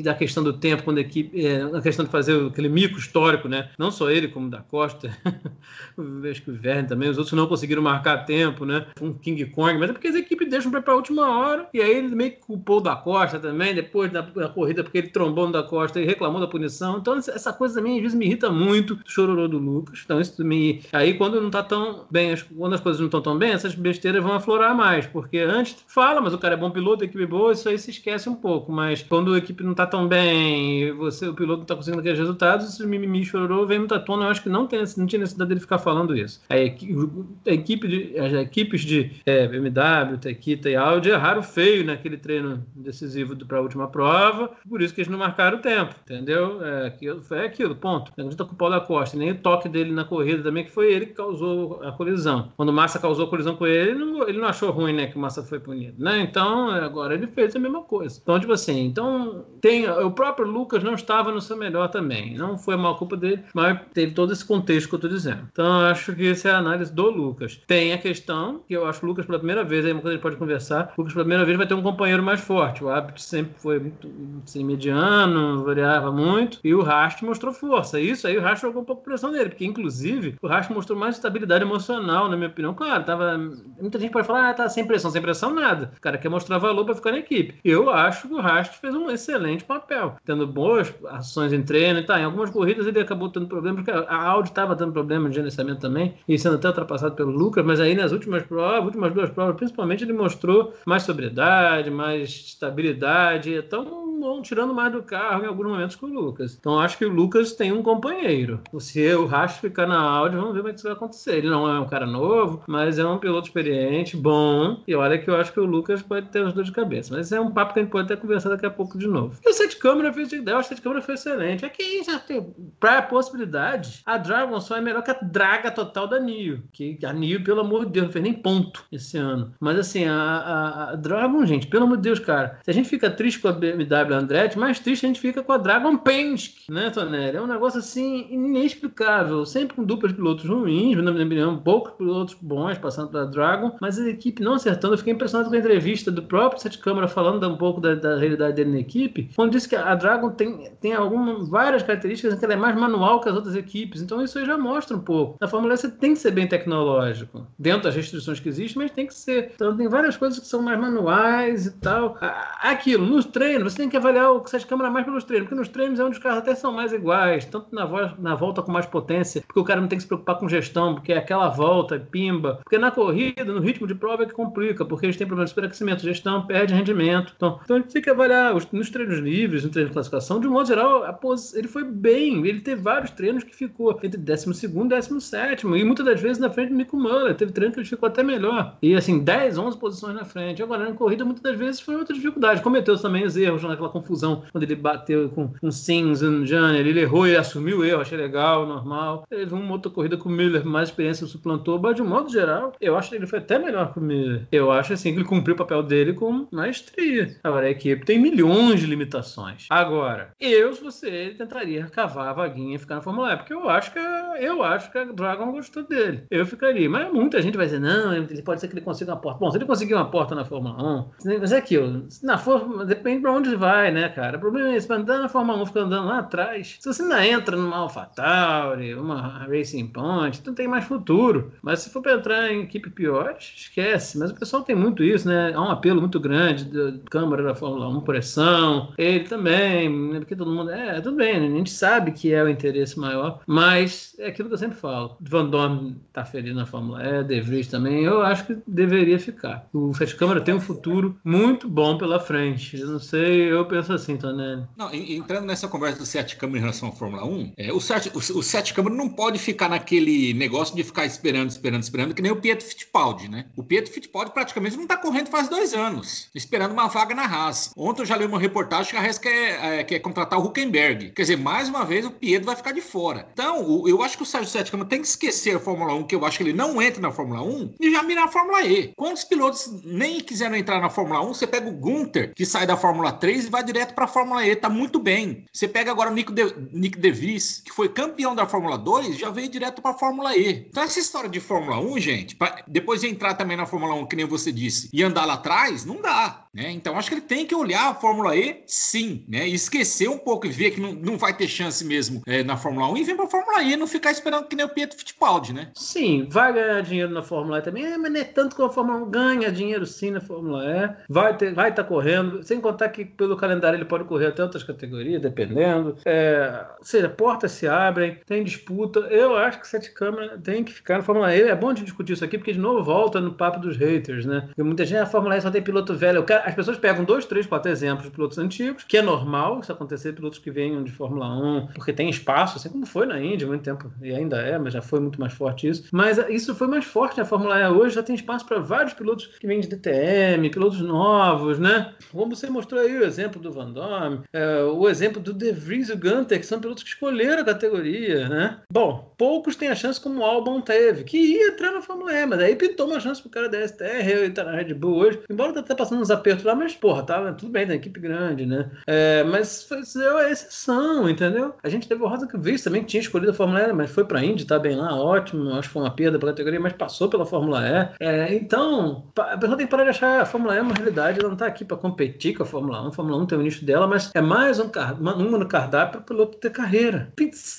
da questão do tempo quando a equipe, é, a questão de fazer aquele mico histórico, né? Não só ele como da Costa, acho que o Verne também, os outros não conseguiram marcar tempo, né? Um King Kong, mas é porque as equipes deixam para a última hora e aí ele meio que culpou da Costa também depois da, da corrida porque ele trombou no da Costa e reclamou da punição. Então essa coisa também às vezes me irrita muito, chororô do Lucas. Então isso me aí quando não tá tão bem, quando as coisas não estão tão bem, essas besteiras vão aflorar mais, porque antes fala, mas o cara é bom piloto, equipe boa, isso aí se esquece um pouco, mas quando a equipe não tá tão bem, você o piloto não tá conseguindo aqueles resultados, esse mimimi chororô vem muito à tona, eu acho que não tem não tinha necessidade dele ficar falando isso. A, equipe de, as equipes de é, BMW, Tequita e Audi erraram feio naquele treino decisivo para a última prova, por isso que eles não marcaram o tempo, entendeu? É, aquilo, foi aquilo, ponto. Não acredita com o Paulo da Costa, nem o toque dele na corrida também, que foi ele que causou a colisão. Quando o Massa causou a colisão com ele, ele não, ele não achou ruim, né, que o Massa foi punido, né? Então, agora ele fez a mesma coisa. Então, tipo assim, então tem o próprio Lucas não estava no seu melhor também. Não foi uma culpa dele, mas teve todo esse contexto que eu estou dizendo. Então, acho que essa é a análise do Lucas. Tem a questão que eu acho que o Lucas pela primeira vez, aí uma coisa a gente pode conversar, o Lucas pela primeira vez vai ter um companheiro mais forte. O hábito sempre foi muito assim, mediano, variava muito, e o Rast mostrou força. Isso aí o Rast jogou um pouco pressão nele, porque inclusive o Rast mostrou mais estabilidade emocional, na minha opinião. Claro, tava. Muita gente pode falar, ah, tá sem pressão, sem pressão nada. O cara quer mostrar valor para ficar na equipe. Eu acho que o Rast fez um excelente papel, tendo boas ações em treino e tá. Em algumas corridas ele acabou tendo problemas, porque a Audi estava tendo problema de gerenciamento também, e sendo até ultrapassado pelo Lucas, mas aí nas últimas provas, últimas duas provas, principalmente, ele mostrou mais sobriedade, mais estabilidade. Então, não tirando mais do carro em alguns momentos com o Lucas. Então acho que o Lucas tem um companheiro. Se o Racho ficar na Audi, vamos ver como é que isso vai acontecer. Ele não é um cara novo, mas é um piloto experiente, bom. E olha que eu acho que o Lucas pode ter os dois de cabeça. Mas é um papo que a gente pode até conversar daqui a pouco de novo. E o set câmera fez de ideia, o set câmera foi excelente. É que tem, pra possibilidade, a Dragon só é melhor que a draga total da Nio. Que a Nio, pelo amor de Deus, não fez nem ponto esse ano. Mas assim, a, a, a Dragon, gente, pelo amor de Deus, cara, se a gente fica triste com a BMW Andretti, mais triste a gente fica com a Dragon Penske, né, Tonelli? É um negócio assim inexplicável, sempre com duplas pilotos ruins, na minha opinião, poucos pilotos bons passando pela Dragon, mas a equipe não acertando. Eu fiquei impressionado com a entrevista do próprio Sete Câmara falando um pouco da, da, realidade dele na equipe, quando disse que a Dragon tem, tem algumas, várias características que ela é mais manual que as outras equipes. Então isso aí já mostra um pouco. Na Fórmula E você tem que ser bem tecnológico, dentro das restrições que existem, mas tem que ser. Então tem várias coisas que são mais manuais e tal. Aquilo, nos treinos, você tem que avaliar o Sete Câmara mais pelos treinos, porque nos treinos é onde os carros até são mais iguais, tanto na, voz, na volta com mais potência, porque o cara não tem que se preocupar com gestão, porque é aquela volta, pimba. Porque na corrida, no ritmo de prova é que complica, porque eles têm problemas de superaquecimento, gestão, perde rendimento. Então, então a gente tem que avaliar os, nos treinos livres, no treino de classificação, de um modo geral, pos, ele foi bem. Ele teve vários treinos que ficou entre 12 e 17, e muitas das vezes na frente do Nico Muller. Teve treino que ele ficou até melhor. E assim, 10, 11 posições na frente. Agora, na corrida, muitas das vezes foi outra dificuldade. Cometeu também os erros confusão, quando ele bateu com um Sims e Janner. Ele errou e assumiu o erro, achei legal, normal. Teve uma outra corrida com o Miller, mais experiência suplantou, mas de um modo geral, eu acho que ele foi até melhor que o Miller. Eu acho assim que ele cumpriu o papel dele com maestria. Agora, a equipe tem milhões de limitações. Agora, eu, se você, tentaria cavar a vaguinha e ficar na Fórmula E, porque eu acho que eu acho que a Dragon gostou dele. Eu ficaria. Mas muita gente vai dizer, não, ele pode ser que ele consiga uma porta. Bom, se ele conseguir uma porta na Fórmula 1, mas é aquilo. Na Fórmula, depende pra onde vai, né, cara? O problema é esse, andar na Fórmula 1 ficar andando lá atrás, se você ainda entra numa AlphaTauri, uma Racing Point, não tem mais futuro. Mas se for pra entrar em equipe pior, esquece. Mas o pessoal tem muito isso, né? Há um apelo muito grande da Câmara da Fórmula 1, pressão. Ele também, né? porque todo mundo. É, tudo bem, né? a gente sabe que é o interesse maior, mas é aquilo que eu sempre falo. Van Dorn tá feliz na Fórmula E, De Vries também, eu acho que deveria ficar. O Sete Câmara tem um futuro muito bom pela frente. Eu não sei, eu penso assim, Tonelli.
Não, entrando nessa conversa do Sete Câmara em relação à Fórmula 1, é, o, Sete, o, o Sete Câmara não pode ficar naquele negócio de ficar esperando, esperando, esperando, que nem o Pietro Fittipaldi, né? O Pietro Fittipaldi praticamente não tá correndo faz dois anos, esperando uma vaga na Haas. Ontem eu já li uma reportagem que a Haas quer, é, quer contratar o Huckenberg. Quer dizer, mais uma vez o Pietro vai ficar de fora. Então, o, eu acho que o Sérgio Sete Câmara tem que esquecer a Fórmula 1, que eu acho que ele não entra na Fórmula 1, e já mirar a Fórmula E. Quantos pilotos nem quiseram entrar na Fórmula 1? Você pega o Gunter, que sai da Fórmula 3 e vai direto para a Fórmula E, tá muito bem. Você pega agora o Nico de, Nick DeVries, que foi campeão da Fórmula 2, já veio direto para a Fórmula E. Então, essa história de Fórmula 1, gente, pra depois de entrar também na Fórmula 1, que nem você disse, e andar lá atrás, não dá. Né? Então, acho que ele tem que olhar a Fórmula E, sim, né? E esquecer um pouco e ver que não, não vai ter chance mesmo é, na Fórmula 1 e vir para a Fórmula E, não ficar esperando que nem o Pietro Fittipaldi, né?
Sim, vai ganhar dinheiro na Fórmula E também, é, mas não é tanto como a Fórmula 1 ganha dinheiro sim na Fórmula E, vai estar vai tá correndo, sem contar que pelo calendário ele pode correr até outras categorias, dependendo. É, ou seja, portas se abrem, tem disputa. Eu acho que Sete Câmara tem que ficar na Fórmula E. É bom de discutir isso aqui, porque de novo volta no papo dos haters, né? Porque muita gente, a Fórmula E só tem piloto velho. As pessoas pegam dois, três, quatro exemplos de pilotos antigos, que é normal isso acontecer, pilotos que venham de Fórmula 1, porque tem espaço, assim como foi na Índia há muito tempo, e ainda é, mas já foi muito mais forte isso. Mas isso foi mais forte na Fórmula E hoje, já tem espaço para vários pilotos que vêm de DTM, pilotos novos, né? Como você mostrou aí o exemplo do Van Dorme, é, o exemplo do De Vries e o Gunter, que são pilotos que escolheram a categoria, né? Bom, poucos têm a chance como o Albon teve, que ia entrar na Fórmula E, mas aí pintou uma chance pro cara da STR, ele tá na Red Bull hoje, embora tá, passando uns apertos lá, mas porra, tá tudo bem, tem equipe grande, né? É, mas foi a exceção, entendeu? A gente teve o Rosa Viz também, que tinha escolhido a Fórmula E, mas foi pra Indy, tá bem lá, ótimo, acho que foi uma perda pela categoria, mas passou pela Fórmula E. É, então, a pessoa tem que parar de achar a Fórmula E uma realidade, ela não tá aqui pra competir com a Fórmula 1, a Fórmula 1 tem o nicho dela, mas é mais um, uma no cardápio para o piloto ter carreira.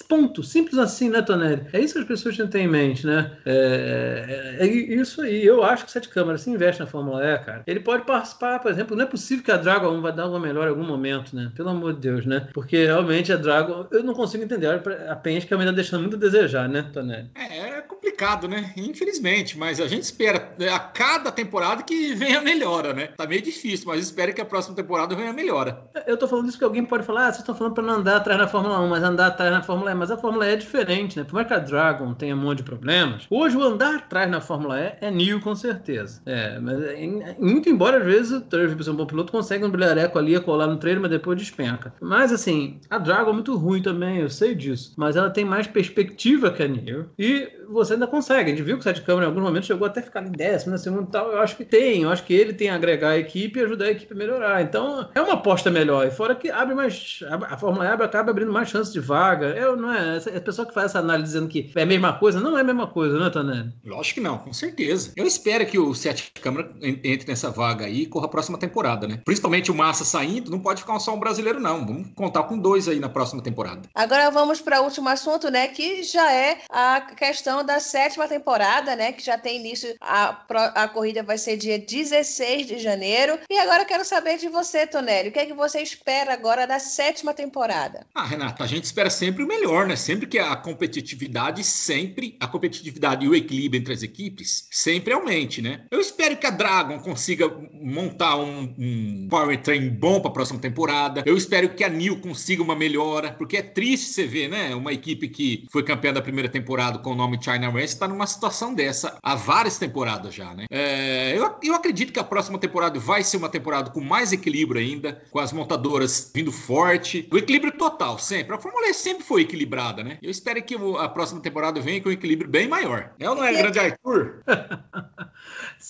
Ponto. Simples assim, né, Tonelli? É isso que as pessoas têm que ter em mente, né? É, é, é isso aí. Eu acho que Sete Câmaras se investe na Fórmula E, cara. Ele pode participar, por exemplo, não é possível que a Dragon vai dar uma melhor em algum momento, né? Pelo amor de Deus, né? Porque realmente a Dragon, eu não consigo entender. A Penske ainda deixando muito a desejar, né, Tonelli?
É, é complicado, né? Infelizmente, mas a gente espera né, a cada temporada que venha melhora, né? Tá meio difícil, mas espera que a próxima temporada venha melhora.
Eu tô falando isso que alguém pode falar, ah, vocês estão falando para não andar atrás na Fórmula 1, mas andar atrás na Fórmula E. Mas a Fórmula E é diferente, né? Por mais que a Dragon tenha um monte de problemas, hoje o andar atrás na Fórmula E é new, com certeza. É, mas muito embora às vezes o Turvey, por ser um bom piloto, consegue um brilhareco ali a colar no treino, mas depois despenca. Mas assim, a Dragon é muito ruim também, eu sei disso. Mas ela tem mais perspectiva que a New. E você ainda consegue. A gente viu que o Sete Câmara em alguns momentos chegou até ficar em décimo, na segunda e tal. Eu acho que tem, eu acho que ele tem a agregar a equipe e ajudar a equipe a melhorar. Então é uma aposta melhor. E fora que abre mais. A Fórmula E acaba abrindo mais chances de vaga. Eu, não é. A pessoa que faz essa análise dizendo que é a mesma coisa, não é a mesma coisa, né, Tonelli?
Lógico que não, com certeza. Eu espero que o Sete Câmara entre nessa vaga aí e corra a próxima temporada, né? Principalmente o Massa saindo, não pode ficar só um brasileiro, não. Vamos contar com dois aí na próxima temporada.
Agora vamos para o último assunto, né? Que já é a questão da sétima temporada, né? Que já tem início. A, a corrida vai ser dia 16 de janeiro. E agora eu quero saber de você, Tonelli. O que é que você espera agora da sétima temporada?
Ah, Renata, a gente espera sempre o melhor, né? Sempre que a competitividade sempre, a competitividade e o equilíbrio entre as equipes sempre aumente, né? Eu espero que a Dragon consiga montar um, um powertrain bom para a próxima temporada. Eu espero que a New consiga uma melhora, porque é triste você ver, né? Uma equipe que foi campeã da primeira temporada com o nome China West está numa situação dessa há várias temporadas já, né? É, eu, eu acredito que a próxima temporada vai ser uma temporada com mais equilíbrio ainda, com as montadoras vindo forte, o equilíbrio total sempre. A Fórmula E sempre foi equilibrada, né? Eu espero que a próxima temporada venha com um equilíbrio bem maior. É ou não é, grande Arthur?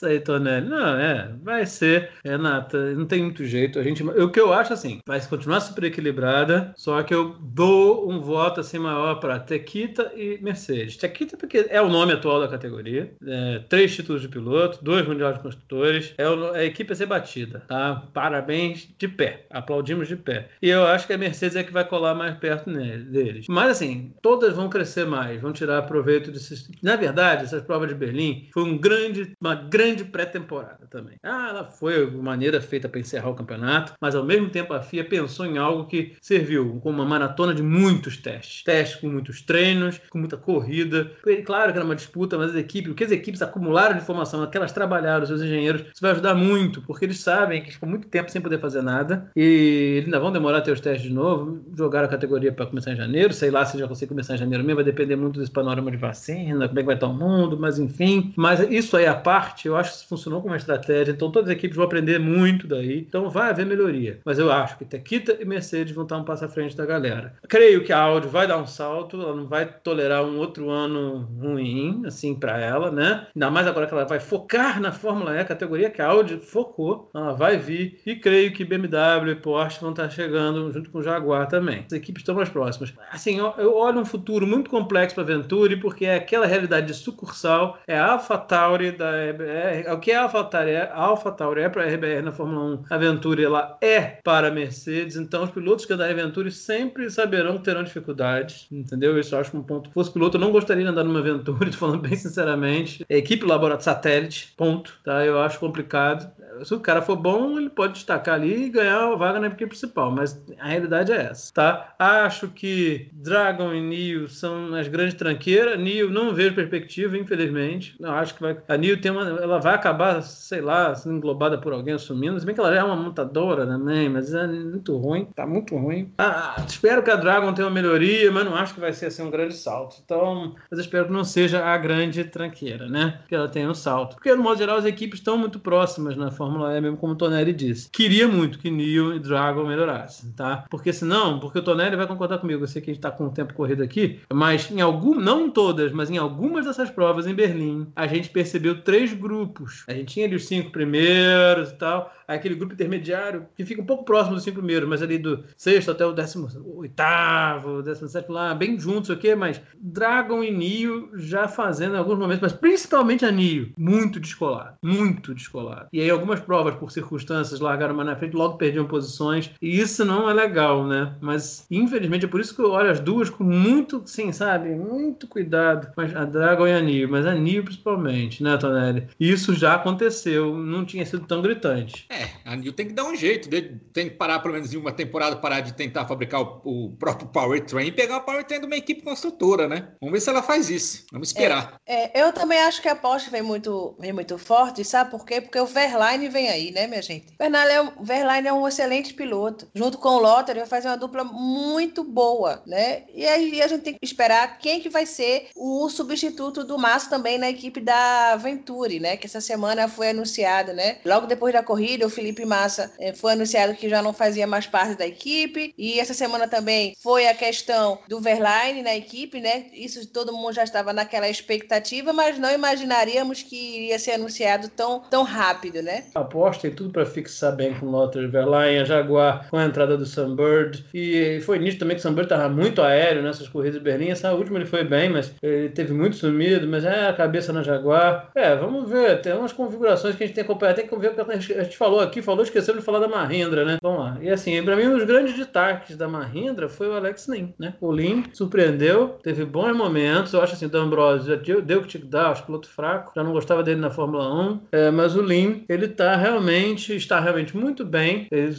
Aí, Tonelli. Não, é, vai ser. Renata, não tem muito jeito. A gente, o que eu acho assim, vai continuar super equilibrada, só que eu dou um voto assim maior para Tequita e Mercedes. Tequita porque é o nome atual da categoria, é, três títulos de piloto, dois mundiais de construtores, é o, a equipe a ser batida, tá? Parabéns de pé, aplaudimos de pé. E eu acho que a Mercedes é que vai colar mais perto nele, deles. Mas assim, todas vão crescer mais, vão tirar proveito desses. Na verdade, essas provas de Berlim foi um grande, uma grande pré-temporada também. Ah, ela foi uma maneira feita para encerrar o campeonato, mas ao mesmo tempo a FIA pensou em algo que serviu como uma maratona de muitos testes. Testes com muitos treinos, com muita corrida. Claro que era uma disputa, mas as equipes, o que as equipes acumularam de informação, aquelas trabalharam, seus engenheiros, isso vai ajudar muito, porque eles sabem que ficou muito tempo sem poder fazer nada e eles ainda vão demorar a ter os testes de novo, jogar a categoria para começar em janeiro, sei lá se já consegue começar em janeiro mesmo, vai depender muito desse panorama de vacina, como é que vai estar o mundo, mas enfim. Mas isso aí à parte, eu acho que funcionou como uma estratégia, então todas as equipes vão aprender muito daí, então vai haver melhoria. Mas eu acho que Tequita e Mercedes vão estar um passo à frente da galera. Creio que a Audi vai dar um salto, ela não vai tolerar um outro ano ruim, assim, para ela, né? Ainda mais agora que ela vai focar na Fórmula E, categoria que a Audi focou, ela vai vir, e creio que BMW e Porsche vão estar chegando junto com o Jaguar também. As equipes estão mais próximas. Assim, eu olho um futuro muito complexo para a Venturi, porque é aquela realidade de sucursal, é a AlphaTauri da RBR, o que é a AlphaTauri? É, é para a RBR na Fórmula 1, a Venturi ela é para a Mercedes, então os pilotos que andarem Venturi sempre saberão que terão dificuldades, entendeu? Isso eu acho um ponto. Se fosse piloto, eu não gostaria de andar numa Venturi, falando bem sinceramente. equipe laboratório satélite, ponto, tá? Eu acho complicado se o cara for bom, ele pode destacar ali e ganhar a vaga na equipe principal, mas a realidade é essa, tá? Acho que Dragon e Neo são as grandes tranqueiras. Neo não vejo perspectiva, infelizmente. Não acho que vai. A Neo tem uma, ela vai acabar, sei lá, sendo englobada por alguém assumindo. Se bem que ela já é uma montadora também, mas é muito ruim, tá muito ruim. Ah, espero que a Dragon tenha uma melhoria, mas não acho que vai ser assim um grande salto. Então, mas espero que não seja a grande tranqueira, né? Que ela tenha um salto. Porque, no modo geral, as equipes estão muito próximas na forma Fórmula E, mesmo como o Tonelli disse. Queria muito que Neo e Dragon melhorassem, tá? Porque senão, porque o Tonelli vai concordar comigo, eu sei que a gente tá com o tempo corrido aqui, mas em algum, não todas, mas em algumas dessas provas em Berlim, a gente percebeu três grupos. A gente tinha ali os cinco primeiros e tal, aquele grupo intermediário que fica um pouco próximo dos cinco primeiros, mas ali do sexto até o décimo oitavo, décimo sétimo lá, bem juntos, o Mas Dragon e Neo já fazendo alguns momentos, mas principalmente a Neo, muito descolado, muito descolado. E aí algumas provas, por circunstâncias, largaram mais na frente, logo perdiam posições. E isso não é legal, né? Mas, infelizmente, é por isso que eu olho as duas com muito, sim, sabe? Muito cuidado. Mas a Dragon e a Nio, mas a Nio principalmente, né, Tonelli? Isso já aconteceu, não tinha sido tão gritante.
É, a Nio tem que dar um jeito, tem que parar pelo menos em uma temporada, parar de tentar fabricar o, o próprio powertrain e pegar o powertrain de uma equipe construtora, né? Vamos ver se ela faz isso. Vamos esperar.
É, é, eu também acho que a Porsche vem muito, vem muito forte, sabe por quê? Porque o Verlaine Verlaine vem aí, né, minha gente? Verlaine é, um, Verlaine é um excelente piloto. Junto com o Lotter, vai fazer uma dupla muito boa, né? E aí a gente tem que esperar quem que vai ser o substituto do Massa também na equipe da Venturi, né? Que essa semana foi anunciado, né? Logo depois da corrida, o Felipe Massa eh, foi anunciado que já não fazia mais parte da equipe. E essa semana também foi a questão do Verlaine na equipe, né? Isso todo mundo já estava naquela expectativa, mas não imaginaríamos que iria ser anunciado tão, tão rápido, né?
Aposto tem tudo para fixar bem com o Lothar Verlaine, a Jaguar com a entrada do Sunbird. E foi nisso também que o Sunbird estava muito aéreo nessas corridas de Berlim. Essa última ele foi bem, mas ele teve muito sumido, mas é a cabeça na Jaguar. É, vamos ver, tem umas configurações que a gente tem que acompanhar, tem que ver o que a gente falou aqui, falou, esqueceu de falar da Mahindra, né? Vamos lá. E assim, para mim, um dos grandes destaques da Mahindra foi o Alex Lin, né? O Lin surpreendeu, teve bons momentos. Eu acho assim, o D'Ambrosio deu o que tinha que dar, acho que piloto fraco, já não gostava dele na Fórmula 1, é, mas o Lin, ele tá realmente, está realmente muito bem, ele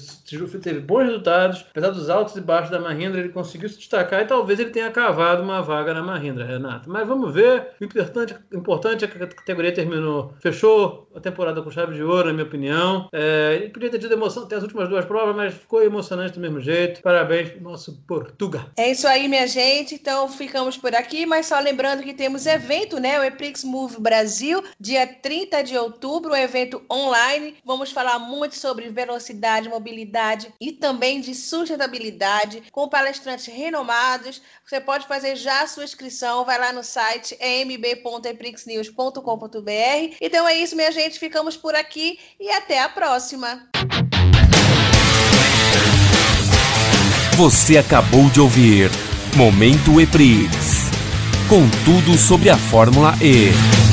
teve bons resultados, apesar dos altos e baixos da Mahindra, ele conseguiu se destacar e talvez ele tenha cavado uma vaga na Mahindra, Renato. Mas vamos ver, o importante, importante é que a categoria terminou, fechou a temporada com chave de ouro, na minha opinião. É, ele podia ter tido emoção até as últimas duas provas, mas ficou emocionante do mesmo jeito. Parabéns nosso Portuga.
É isso aí, minha gente. Então ficamos por aqui, mas só lembrando que temos evento, né? O Eprix Move Brasil, dia 30 de outubro, um evento online. Vamos falar muito sobre velocidade, mobilidade e também de sustentabilidade, com palestrantes renomados. Você pode fazer já a sua inscrição, vai lá no site mb.eprixnews.com.br. Então é isso, minha gente. Ficamos por aqui e até a próxima.
Você acabou de ouvir Momento Eprix. Com tudo sobre a Fórmula E.